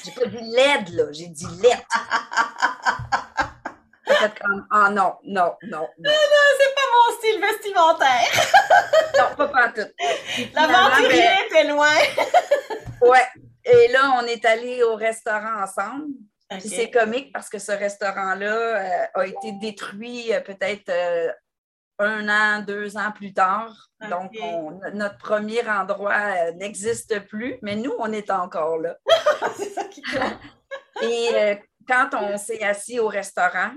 J'ai pas dit laide, là, j'ai dit laite. comme, oh non, non, non, non. Non, c'est pas mon style vestimentaire. non, pas pas tout. L'aventurier ben, était loin. ouais. Et là, on est allé au restaurant ensemble. c'est comique parce que ce restaurant-là euh, a été détruit euh, peut-être euh, un an, deux ans plus tard. Donc, notre premier endroit n'existe plus, mais nous, on est encore là. c'est ça qui compte. Et quand on s'est assis au restaurant,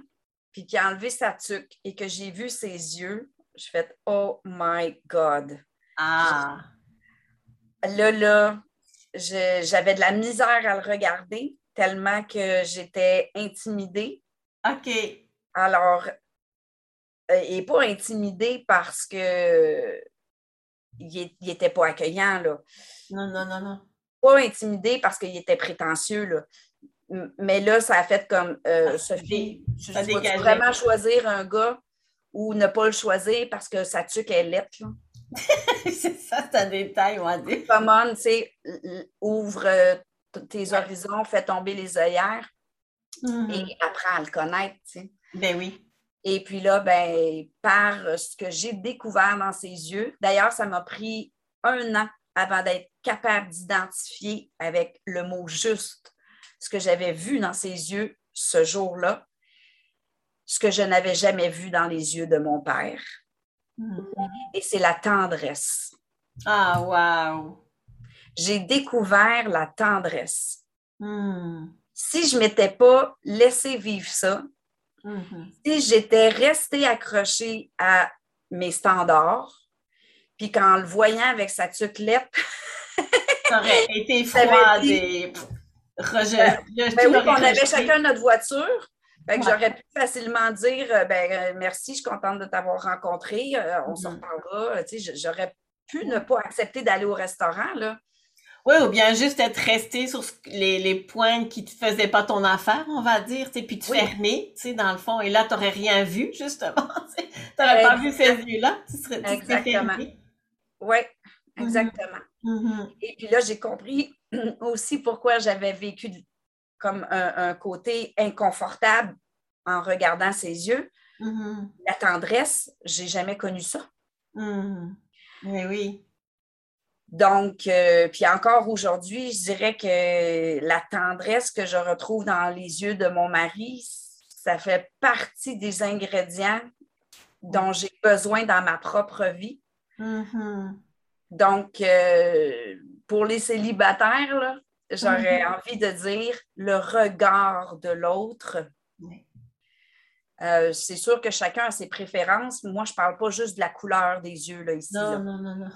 puis qu'il a enlevé sa tuque et que j'ai vu ses yeux, je fais Oh my God. Ah. Là, là, j'avais de la misère à le regarder tellement que j'étais intimidée. OK. Alors, euh, et pas intimidée parce que il n'était pas accueillant, là. Non, non, non, non. Pas intimidée parce qu'il était prétentieux, là. Mais là, ça a fait comme euh, ah, Sophie, tu vas vraiment choisir un gars ou ne pas le choisir parce que sa tuque est lettre. c'est ça, c'est un détail, on va dire. Comment, tu sais, ouvre tes horizons, fais tomber les œillères mm-hmm. et apprends à le connaître, tu sais. Ben oui. Et puis là, ben, par ce que j'ai découvert dans ses yeux, d'ailleurs, ça m'a pris un an avant d'être capable d'identifier avec le mot juste ce que j'avais vu dans ses yeux ce jour-là, ce que je n'avais jamais vu dans les yeux de mon père. Mm-hmm. Et c'est la tendresse. Ah, wow! J'ai découvert la tendresse. Mm. Si je ne m'étais pas laissé vivre ça, mm-hmm. si j'étais restée accrochée à mes standards, puis qu'en le voyant avec sa tuclette, ça aurait été froid et ben, ben oui, on avait chacun notre voiture. J'aurais pu facilement dire euh, ben, euh, merci, je suis contente de t'avoir rencontré, euh, on se mm-hmm. reparlera. J'aurais pu ne pas accepter d'aller au restaurant. Là. Oui, ou bien juste être resté sur les, les, points qui ne faisaient pas ton affaire, on va dire, puis te fermer, dans le fond. Et là, tu n'aurais rien vu, justement. tu n'aurais pas vu ces yeux-là. Tu serais, Exactement. Oui, mm-hmm. exactement. Mm-hmm. Et puis là, j'ai compris aussi pourquoi j'avais vécu comme un, côté inconfortable en regardant ses yeux. Mm-hmm. La tendresse, j'ai jamais connu ça. Mm-hmm. Oui, oui. Donc, euh, puis encore aujourd'hui, je dirais que la tendresse que je retrouve dans les yeux de mon mari, ça fait partie des ingrédients dont j'ai besoin dans ma propre vie. Donc, euh, pour les célibataires, j'aurais mhm. envie de dire le regard de l'autre. Euh, c'est sûr que chacun a ses préférences. Moi, je ne parle pas juste de la couleur des yeux là, ici. Non, non, non, non.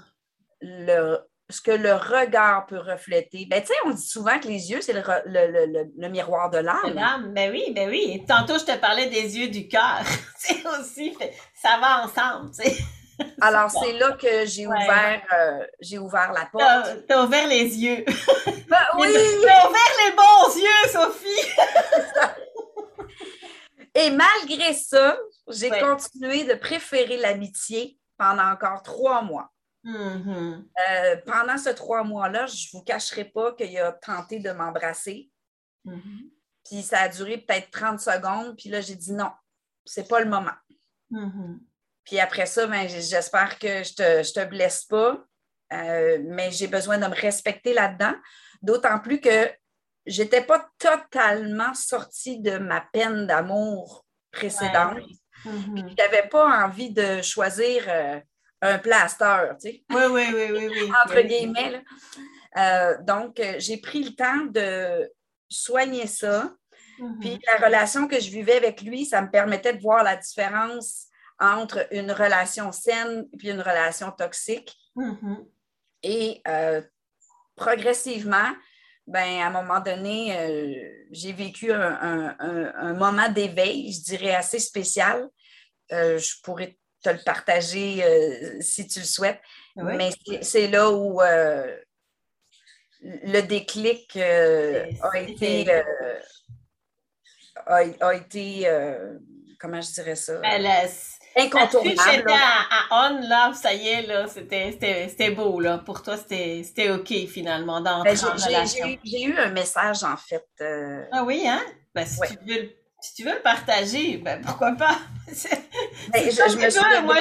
Le, ce que le regard peut refléter. Ben, tu sais, on dit souvent que les yeux, c'est le, le, le, miroir de l'âme. Ben oui, ben oui. Tantôt, je te parlais des yeux du cœur. c'est aussi, ça va ensemble, tu sais. Alors, c'est là que j'ai ouvert, euh, j'ai ouvert la porte. Tu as, ouvert les yeux. Ben oui! as ouvert les bons yeux, Sophie! Et malgré ça, j'ai continué de préférer l'amitié pendant encore trois mois. Mm-hmm. Euh, pendant ce trois mois-là, je ne vous cacherai pas qu'il a tenté de m'embrasser. Mm-hmm. Puis ça a duré peut-être 30 secondes. Puis là, j'ai dit non, c'est pas le moment. Mm-hmm. Puis après ça, ben, j'espère que je ne te, te, blesse pas, euh, mais j'ai besoin de me respecter là-dedans. D'autant plus que je n'étais pas totalement sortie de ma peine d'amour précédente. Mm-hmm. Je n'avais pas envie de choisir euh, un plaster, tu sais. Oui, oui, oui, oui. oui. Entre guillemets. Euh, donc, j'ai pris le temps de soigner ça. Mm-hmm. Puis la relation que je vivais avec lui, ça me permettait de voir la différence entre une relation saine et une relation toxique. Mm-hmm. Et euh, progressivement, ben, à un moment donné, euh, j'ai vécu un, moment d'éveil, je dirais assez spécial. Euh, je pourrais te le partager si tu le souhaites. Mais c'est là où le déclic a été, a, été comment je dirais ça? Incontournable. J'étais à, on, là, ça y est, là, c'était beau, là. Pour toi, c'était OK, finalement, dans ben, J'ai eu un message, en fait. Ah oui, hein? Ben, si, tu veux, si tu veux le partager, ben, pourquoi pas? Ben, je, moi,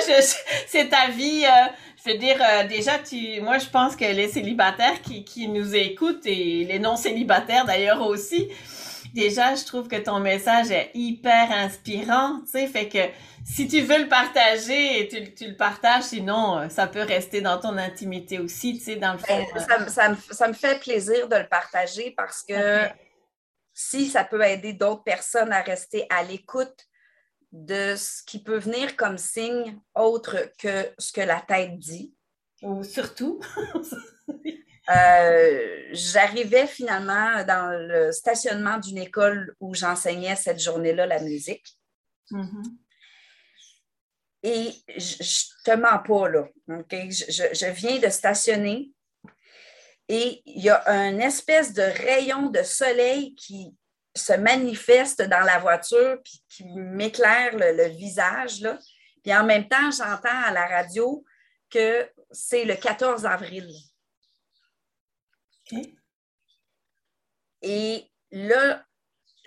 c'est ta vie. Euh, je veux dire, euh, déjà, tu, moi, je pense que les célibataires qui, qui nous écoutent et les non-célibataires d'ailleurs aussi, déjà, je trouve que ton message est hyper inspirant, tu sais, fait que si tu veux le partager, tu, tu le partages, sinon, euh, ça peut rester dans ton intimité aussi, tu sais, dans le ben, fond. Euh. ça, me, ça, me, fait plaisir de le partager parce que si ça peut aider d'autres personnes à rester à l'écoute de ce qui peut venir comme signe autre que ce que la tête dit. Ou surtout. Euh, j'arrivais finalement dans le stationnement d'une école où j'enseignais cette journée-là la musique. Mm-hmm. Et je, ne te mens pas, là. Je, viens de stationner et il y a un espèce de rayon de soleil qui se manifeste dans la voiture puis qui m'éclaire le, visage. Là. Puis en même temps, j'entends à la radio que c'est le 14 avril. Et là,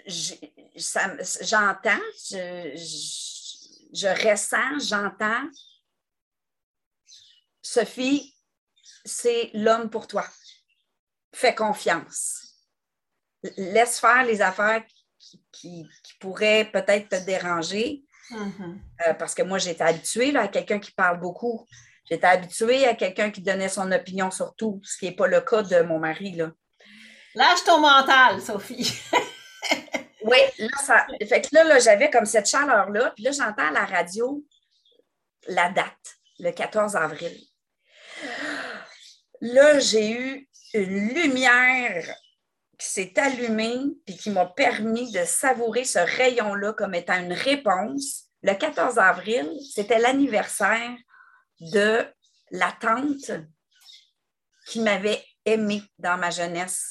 j'entends, je, ressens, j'entends. Sophie, c'est l'homme pour toi. Fais confiance. Laisse faire les affaires qui, pourraient peut-être te déranger. Mm-hmm. Euh, parce que moi, j'étais habituée à quelqu'un qui parle beaucoup. J'étais habituée à quelqu'un qui donnait son opinion sur tout, ce qui n'est pas le cas de mon mari. Là. Lâche ton mental, Sophie. oui, là, ça. Fait que là, là j'avais comme cette chaleur-là, puis là, j'entends à la radio la date, le 14 avril. Là, j'ai eu une lumière qui s'est allumée, puis qui m'a permis de savourer ce rayon-là comme étant une réponse. Le 14 avril, c'était l'anniversaire de la tante qui m'avait aimée dans ma jeunesse,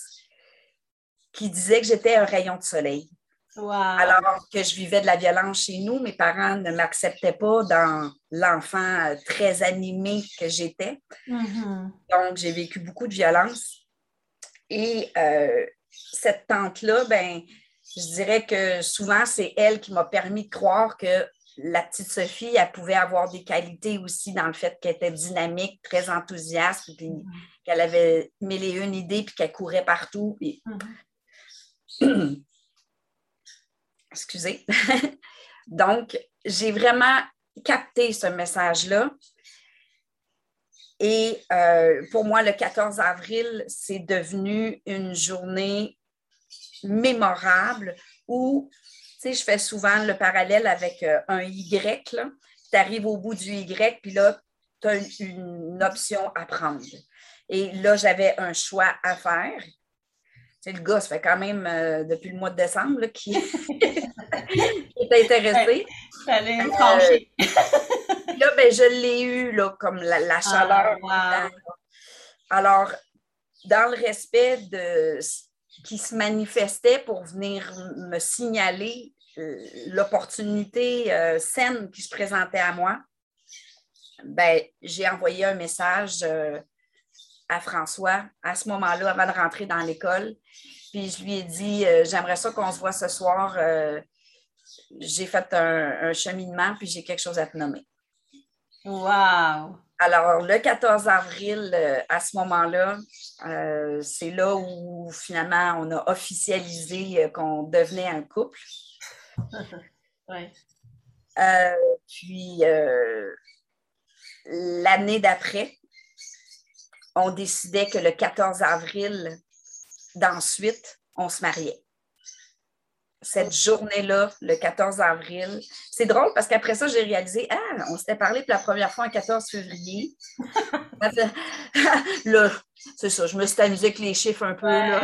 qui disait que j'étais un rayon de soleil. Alors que je vivais de la violence chez nous, mes parents ne m'acceptaient pas dans l'enfant très animé que j'étais. Mm-hmm. Donc, j'ai vécu beaucoup de violence. Et euh, cette tante-là, ben, je dirais que souvent, c'est elle qui m'a permis de croire que la petite Sophie, elle pouvait avoir des qualités aussi dans le fait qu'elle était dynamique, très enthousiaste, puis mm-hmm. qu'elle avait mille et une idées, puis qu'elle courait partout. Mm-hmm. Excusez. Donc, j'ai vraiment capté ce message-là. Et euh, pour moi, le 14 avril, c'est devenu une journée mémorable où je fais souvent le parallèle avec euh, un Y. Tu arrives au bout du Y, puis là, tu as une, option à prendre. Et là, j'avais un choix à faire. Tu le gars, ça fait quand même euh, depuis le mois de décembre qui, est intéressé. Fallait euh, là, ben, je l'ai eu, là, comme la, ah, chaleur. Alors, dans le respect de qui se manifestait pour venir me signaler l'opportunité euh, saine qui se présentait à moi, ben, j'ai envoyé un message euh, à François à ce moment-là, avant de rentrer dans l'école. Puis je lui ai dit J'aimerais ça qu'on se voit ce soir. j'ai fait un, un, cheminement, puis j'ai quelque chose à te nommer. Wow! Alors, le 14 avril, euh, à ce moment-là, euh, c'est là où finalement on a officialisé euh, qu'on devenait un couple. Puis, l'année d'après, on décidait que le 14 avril d'ensuite, on se mariait cette journée-là, le 14 avril. C'est drôle parce qu'après ça, j'ai réalisé, ah, on s'était parlé pour la première fois le 14 février. là, c'est ça, je me suis amusée avec les chiffres un peu. là.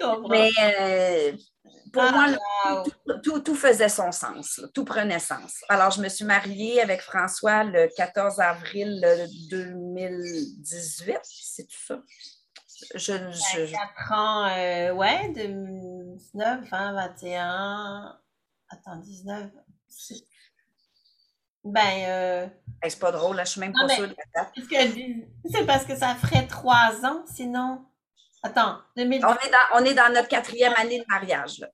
normal. Mais, euh, pour moi, ah, tout, faisait son sens, tout prenait sens. Alors, je me suis mariée avec François le 14 avril 2018, c'est tout ça? Je, je, 4 ans, euh, ouais, 19, 20, 21. Attends, 19. Ben. Euh... c'est pas drôle, là, je suis même pas sûre de la date. C'est parce que ça ferait 3 ans, sinon. Attends, 2000... on, est dans, on est dans notre quatrième année de mariage. Là.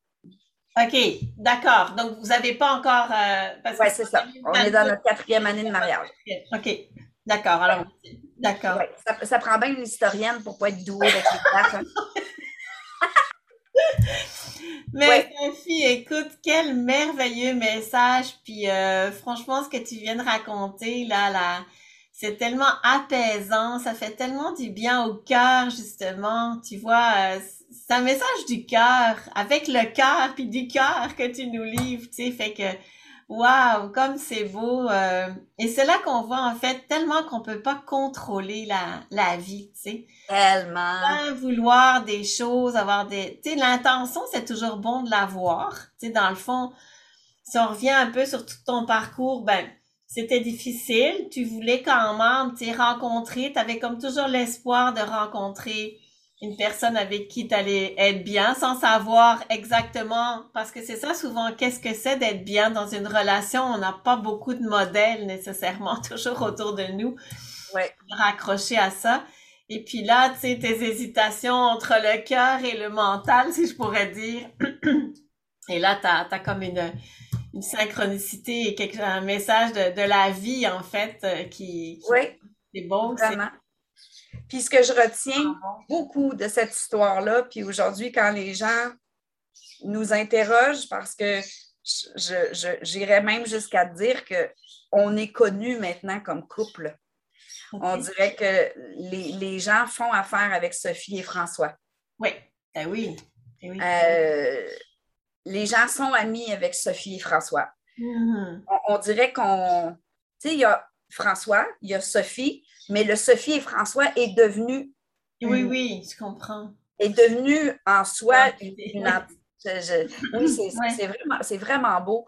OK, d'accord. Donc, vous n'avez pas encore. Euh, oui, c'est ça. On est dans notre quatrième année de mariage. OK, d'accord. Alors, d'accord. Ouais, ça, ça, prend bien une historienne pour ne pas être douée avec les dates. Hein. Mais Sophie, écoute, quel merveilleux message. Puis euh, franchement, ce que tu viens de raconter, là, là, c'est tellement apaisant, ça fait tellement du bien au cœur, justement. Tu vois, euh, c'est un message du cœur, avec le cœur, puis du cœur que tu nous livres, tu sais, fait que Wow, comme c'est beau. Euh, et c'est là qu'on voit en fait tellement qu'on peut pas contrôler la, la vie, tu sais. Tellement. vouloir des choses, avoir des... Tu sais, l'intention, c'est toujours bon de l'avoir. Tu sais, dans le fond, si on revient un peu sur tout ton parcours, ben, c'était difficile. Tu voulais quand même, tu sais, rencontrer. Tu avais comme toujours l'espoir de rencontrer une personne avec qui tu allais être bien sans savoir exactement, parce que c'est ça souvent, qu'est-ce que c'est d'être bien dans une relation? On n'a pas beaucoup de modèles nécessairement toujours autour de nous. Ouais. Raccrocher à ça. Et puis là, tu sais, tes hésitations entre le cœur et le mental, si je pourrais dire. et là, tu as, comme une, une synchronicité et quelque, un message de, de la vie, en fait, euh, qui, oui. c'est beau. Vraiment. Puis ce que je retiens ah beaucoup de cette histoire-là, puis aujourd'hui, quand les gens nous interrogent, parce que j'irais même jusqu'à dire qu'on est connu maintenant comme couple. On dirait que les, gens font affaire avec Sophie et François. Oui, ben oui. Ben oui. Euh, les gens sont amis avec Sophie et François. Mm-hmm. On, on, dirait qu'on. Tu sais, il y a François, il y a Sophie, mais le Sophie et François est devenu. Oui, oui, je comprends. Est devenu en soi une. oui, c'est vraiment, beau.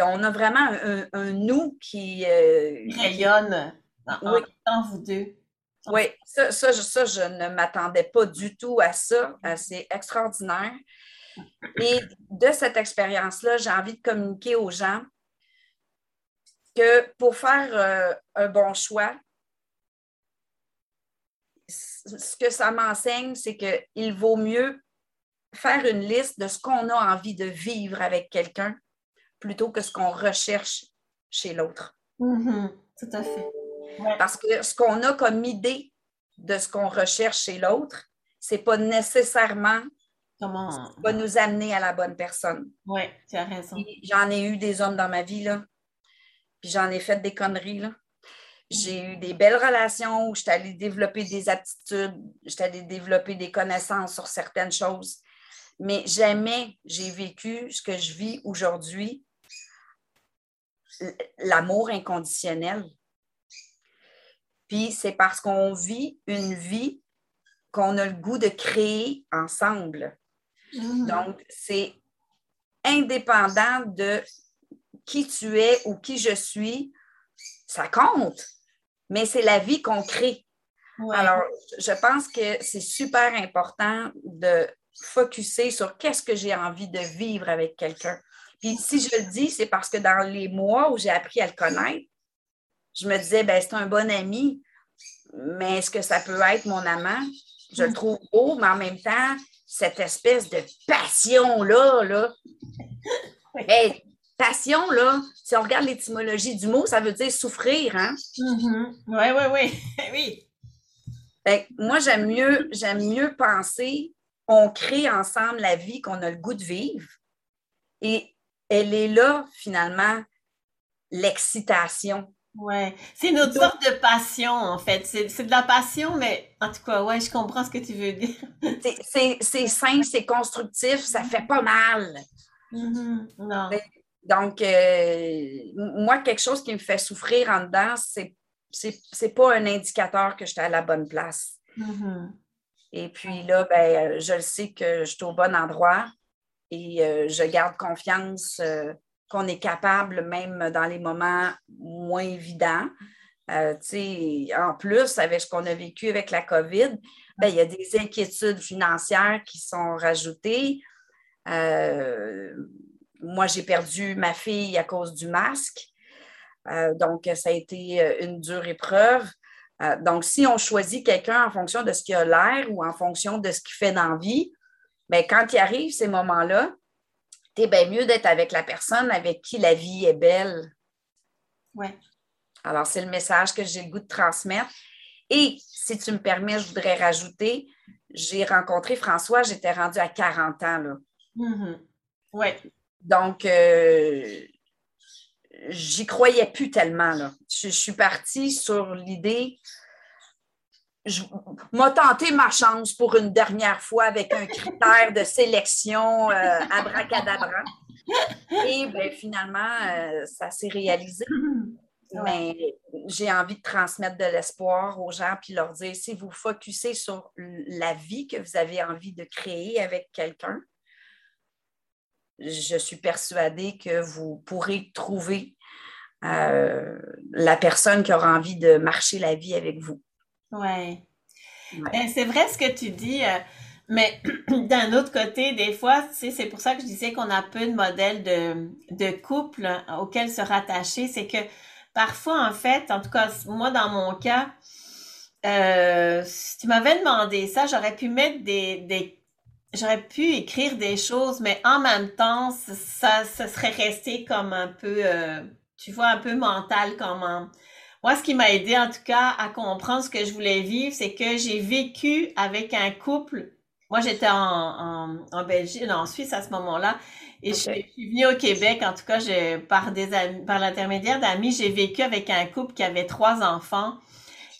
On a vraiment un, nous qui. Euh, rayonne en, vous deux. Oui, ça, ça, je ne m'attendais pas du tout à ça. C'est extraordinaire. Et de cette expérience-là, j'ai envie de communiquer aux gens que pour faire euh, un bon choix, ce que ça m'enseigne, c'est qu'il vaut mieux faire une liste de ce qu'on a envie de vivre avec quelqu'un plutôt que ce qu'on recherche chez l'autre. Mm-hmm. tout à fait. Parce que ce qu'on a comme idée de ce qu'on recherche chez l'autre, c'est pas nécessairement Comment... ce qui va nous amener à la bonne personne. Oui, tu as raison. J'en ai eu des hommes dans ma vie, là. Puis j'en ai fait des conneries, là. J'ai eu des belles relations où je suis allée développer des aptitudes, je suis allée développer des connaissances sur certaines choses. Mais jamais j'ai vécu ce que je vis aujourd'hui, l'amour inconditionnel. Puis c'est parce qu'on vit une vie qu'on a le goût de créer ensemble. Mm-hmm. Donc, c'est indépendant de qui tu es ou qui je suis, ça compte mais c'est la vie qu'on crée. Alors, je pense que c'est super important de focuser sur qu'est-ce que j'ai envie de vivre avec quelqu'un. Puis si je le dis, c'est parce que dans les mois où j'ai appris à le connaître, je me disais, ben c'est un bon ami, mais est-ce que ça peut être mon amant? Je le mm. trouve beau, mais en même temps, cette espèce de passion-là, là, passion, là, si on regarde l'étymologie du mot, ça veut dire souffrir, hein? Oui, oui, oui. oui. moi, j'aime mieux, j'aime mieux penser, on crée ensemble la vie qu'on a le goût de vivre. Et elle est là, finalement, l'excitation. Oui, c'est une autre sorte de passion, en fait. C'est de la passion, mais en tout cas, ouais, je comprends ce que tu veux dire. c'est sain, c'est constructif, ça fait pas mal. Mm-hmm. Non. Donc, euh, moi, quelque chose qui me fait souffrir en dedans, c'est c'est pas un indicateur que j'étais à la bonne place. Mm-hmm. Et puis là, ben, je le sais que je suis au bon endroit. et euh, je garde confiance euh, qu'on est capable, même dans les moments moins évidents. en plus, avec ce qu'on a vécu avec la COVID, ben, il y a des inquiétudes financières qui sont rajoutées. Moi, j'ai perdu ma fille à cause du masque. donc, ça a été une dure épreuve. Euh, donc, si on choisit quelqu'un en fonction de ce qu'il a l'air ou en fonction de ce qu'il fait dans la vie, bien, quand il arrive ces moments-là, es bien mieux d'être avec la personne avec qui la vie est belle. Oui. Alors, c'est le message que j'ai le goût de transmettre. Et si tu me permets, je voudrais rajouter, j'ai rencontré François, j'étais rendue à 40 ans. Là. Mm-hmm. Oui. Donc, euh, j'y croyais plus tellement. Là. Je, suis partie sur l'idée. Je m'a tenté ma chance pour une dernière fois avec un critère de sélection euh, abracadabra. Et ben, finalement, euh, ça s'est réalisé. Mais j'ai envie de transmettre de l'espoir aux gens puis leur dire si vous focussez sur la vie que vous avez envie de créer avec quelqu'un, je suis persuadée que vous pourrez trouver euh, la personne qui aura envie de marcher la vie avec vous. Oui. Ben, c'est vrai ce que tu dis, euh, mais d'un autre côté, des fois, c'est pour ça que je disais qu'on a peu de modèles de, couple auxquels se rattacher. C'est que parfois, en fait, en tout cas, moi, dans mon cas, euh, si tu m'avais demandé ça, j'aurais pu mettre des j'aurais pu écrire des choses, mais en même temps, ça, ça serait resté comme un peu, euh, tu vois, un peu mental comment. Moi, ce qui m'a aidé en tout cas à comprendre ce que je voulais vivre, c'est que j'ai vécu avec un couple. Moi, j'étais en, en, Belgique, non, en Suisse à ce moment-là, et je, suis venue au Québec. En tout cas, par des par l'intermédiaire d'amis, j'ai vécu avec un couple qui avait trois enfants.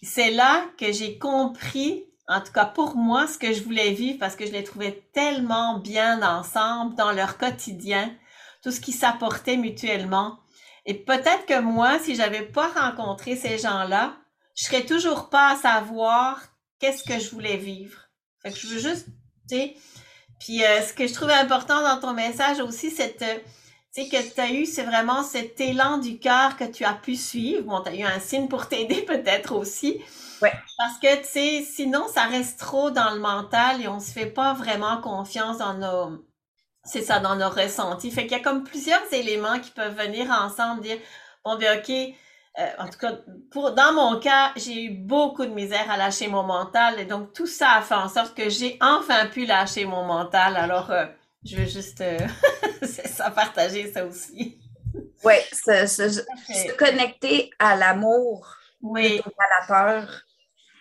C'est là que j'ai compris en tout cas pour moi, ce que je voulais vivre parce que je les trouvais tellement bien ensemble dans leur quotidien, tout ce qui s'apportait mutuellement. Et peut-être que moi, si j'avais pas rencontré ces gens-là, je serais toujours pas à savoir qu'est-ce que je voulais vivre. Fait que je veux juste, tu sais. Puis euh, ce que je trouvais important dans ton message aussi, c'est euh, tu sais, que tu as eu, c'est vraiment cet élan du cœur que tu as pu suivre. Bon, tu as eu un signe pour t'aider peut-être aussi. Parce que, tu sais, sinon, ça reste trop dans le mental et on se fait pas vraiment confiance dans nos, c'est ça, dans nos ressentis. Fait qu'il y a comme plusieurs éléments qui peuvent venir ensemble, dire, bon, bien, OK, euh, en tout cas, pour, dans mon cas, j'ai eu beaucoup de misère à lâcher mon mental et donc tout ça a fait en sorte que j'ai enfin pu lâcher mon mental. Alors, euh, je veux juste euh, ça partager ça aussi. Oui, se, connecter à l'amour oui. à la peur.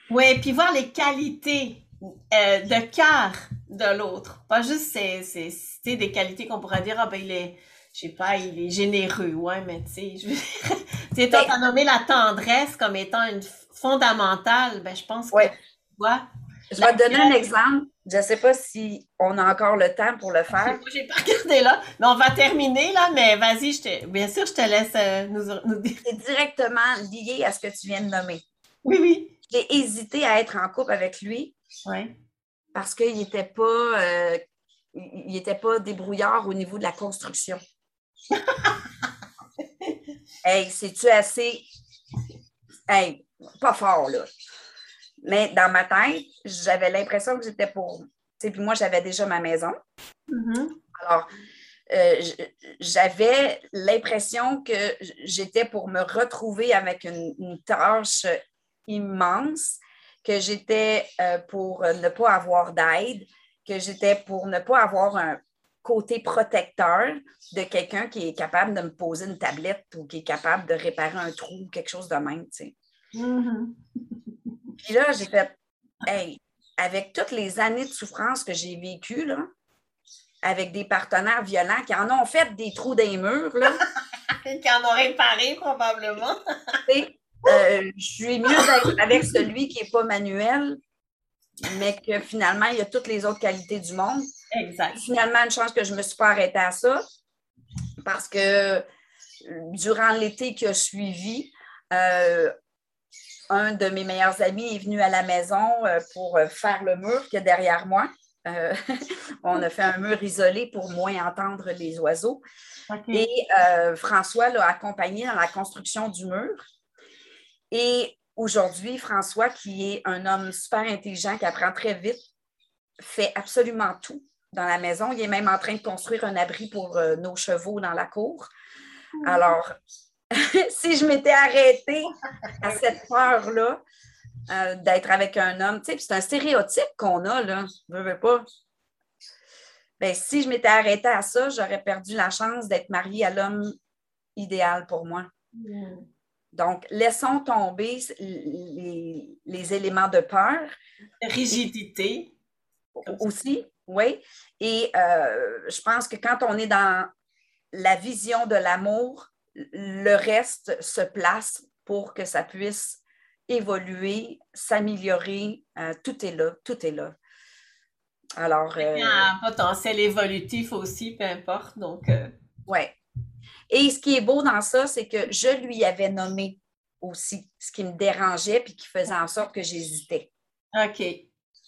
Oui, puis voir les qualités euh, de cœur de l'autre. Pas juste c'est, c'est, des qualités qu'on pourrait dire, ah ben il est, je sais pas, il est généreux, ouais, mais tu sais, je veux tu as nommé la tendresse comme étant une fondamentale, ben je pense que, ouais. je vais te donner un exemple. Je ne sais pas si on a encore le temps pour le faire. Je n'ai pas regardé là, mais on va terminer là, mais vas-y, je te, bien sûr, je te laisse euh, nous, nous dire. C'est directement lié à ce que tu viens de nommer. Oui, oui j'ai hésité à être en couple avec lui. Parce qu'il n'était pas, euh, il était pas débrouillard au niveau de la construction. hey, c'est-tu assez? Hey, pas fort, là. Mais dans ma tête, j'avais l'impression que j'étais pour. Puis moi, j'avais déjà ma maison. Mm-hmm. Alors, euh, j'avais l'impression que j'étais pour me retrouver avec une tâche immense, que j'étais euh, pour ne pas avoir d'aide, que j'étais pour ne pas avoir un côté protecteur de quelqu'un qui est capable de me poser une tablette ou qui est capable de réparer un trou ou quelque chose de même, tu sais. Puis là, j'ai fait, hey, avec toutes les années de souffrance que j'ai vécues, là, avec des partenaires violents qui en ont fait des trous dans les murs, là. qui en ont réparé probablement. Euh, je suis mieux d'être avec celui qui n'est pas manuel, mais que finalement, il y a toutes les autres qualités du monde. Exact. Finalement, une chance que je ne me suis pas arrêtée à ça parce que durant l'été qui a suivi, euh, un de mes meilleurs amis est venu à la maison euh, pour faire le mur qui est derrière moi. on a fait un mur isolé pour moins entendre les oiseaux. Et François l'a accompagné dans la construction du mur. Et aujourd'hui, François, qui est un homme super intelligent, qui apprend très vite, fait absolument tout dans la maison. Il est même en train de construire un abri pour euh, nos chevaux dans la cour. Hmm. Alors, si je m'étais arrêtée à cette peur-là euh, d'être avec un homme, tu sais, c'est un stéréotype qu'on a, là, je veux pas. Ben, si je m'étais arrêtée à ça, j'aurais perdu la chance d'être mariée à l'homme idéal pour moi. Hmm. Donc, laissons tomber les, les, éléments de peur. Rigidité. Aussi, oui. Et euh, je pense que quand on est dans la vision de l'amour, le reste se place pour que ça puisse évoluer, s'améliorer. Euh, tout est là, tout est là. Alors. Il y a un potentiel évolutif aussi, peu importe. Donc. Euh, oui. Et ce qui est beau dans ça, c'est que je lui avais nommé aussi ce qui me dérangeait puis qui faisait en sorte que j'hésitais. OK.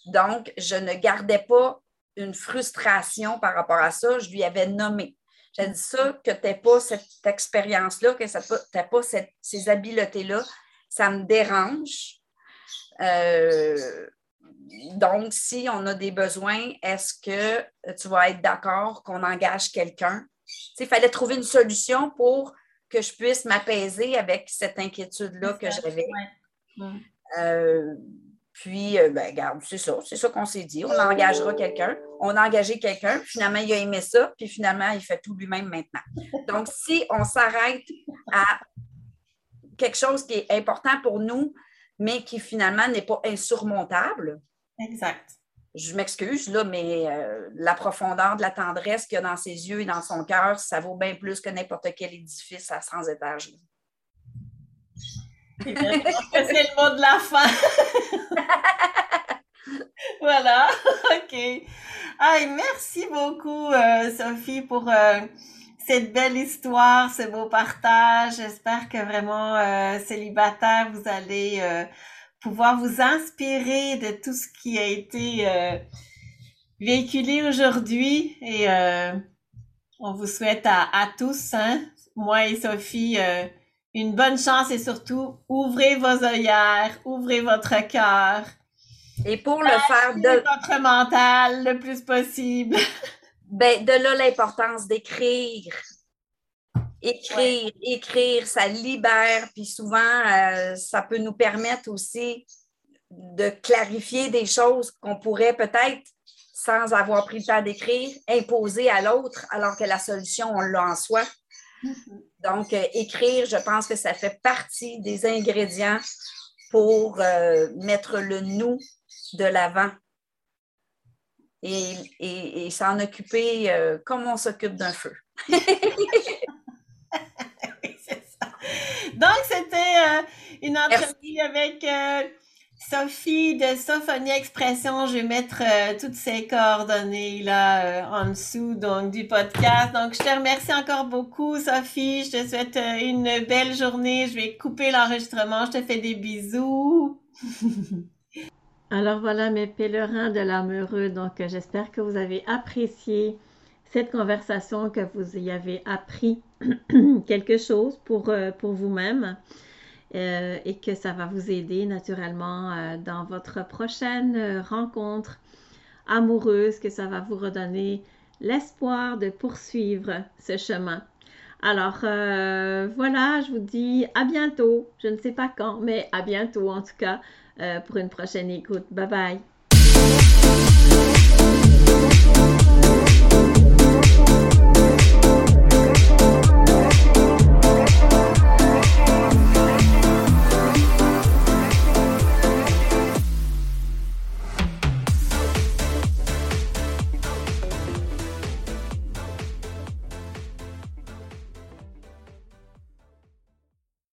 Donc, je ne gardais pas une frustration par rapport à ça, je lui avais nommé. J'ai dit ça, que tu n'as pas cette expérience-là, que tu n'as pas ces habiletés-là, ça me dérange. Euh, donc, si on a des besoins, est-ce que tu vas être d'accord qu'on engage quelqu'un? Il fallait trouver une solution pour que je puisse m'apaiser avec cette inquiétude-là que j'avais. Euh, puis, euh, ben, regarde, c'est ça, c'est ça qu'on s'est dit. On engagera quelqu'un. On a engagé quelqu'un, finalement, il a aimé ça, puis finalement, il fait tout lui-même maintenant. Donc, si on s'arrête à quelque chose qui est important pour nous, mais qui finalement n'est pas insurmontable. Exact. Je m'excuse, là, mais euh, la profondeur de la tendresse qu'il y a dans ses yeux et dans son cœur, ça vaut bien plus que n'importe quel édifice à 100 étages. C'est le mot de la fin. voilà, OK. merci beaucoup, euh, Sophie, pour euh, cette belle histoire, ce beau partage. J'espère que vraiment, euh, célibataire, vous allez pouvoir vous inspirer de tout ce qui a été véhiculé aujourd'hui. Et on vous souhaite à, à tous, hein, moi et Sophie, une bonne chance et surtout, ouvrez vos œillères, ouvrez votre cœur. Et pour le faire de votre mental le plus possible. ben, de là l'importance d'écrire. Écrire, écrire, ça libère, puis souvent, euh, ça peut nous permettre aussi de clarifier des choses qu'on pourrait peut-être, sans avoir pris le temps d'écrire, imposer à l'autre, alors que la solution, on l'a en soi. Mm-hmm. Donc, euh, écrire, je pense que ça fait partie des ingrédients pour euh, mettre le nous de l'avant et, s'en occuper euh, comme on s'occupe d'un feu. Donc, c'était une entrevue avec Sophie de Sophonie Expression, je vais mettre euh, toutes ces coordonnées là euh, en dessous donc du podcast. Donc je te remercie encore beaucoup Sophie, je te souhaite euh, une belle journée. Je vais couper l'enregistrement, je te fais des bisous. Alors voilà mes pèlerins de l'âme heureux. Donc j'espère que vous avez apprécié cette conversation, que vous y avez appris quelque chose pour vous-même. Euh, et que ça va vous aider naturellement euh, dans votre prochaine euh, rencontre amoureuse, que ça va vous redonner l'espoir de poursuivre ce chemin. Alors voilà, je vous dis à bientôt. Je ne sais pas quand, mais à bientôt en tout cas pour une prochaine écoute. Bye bye.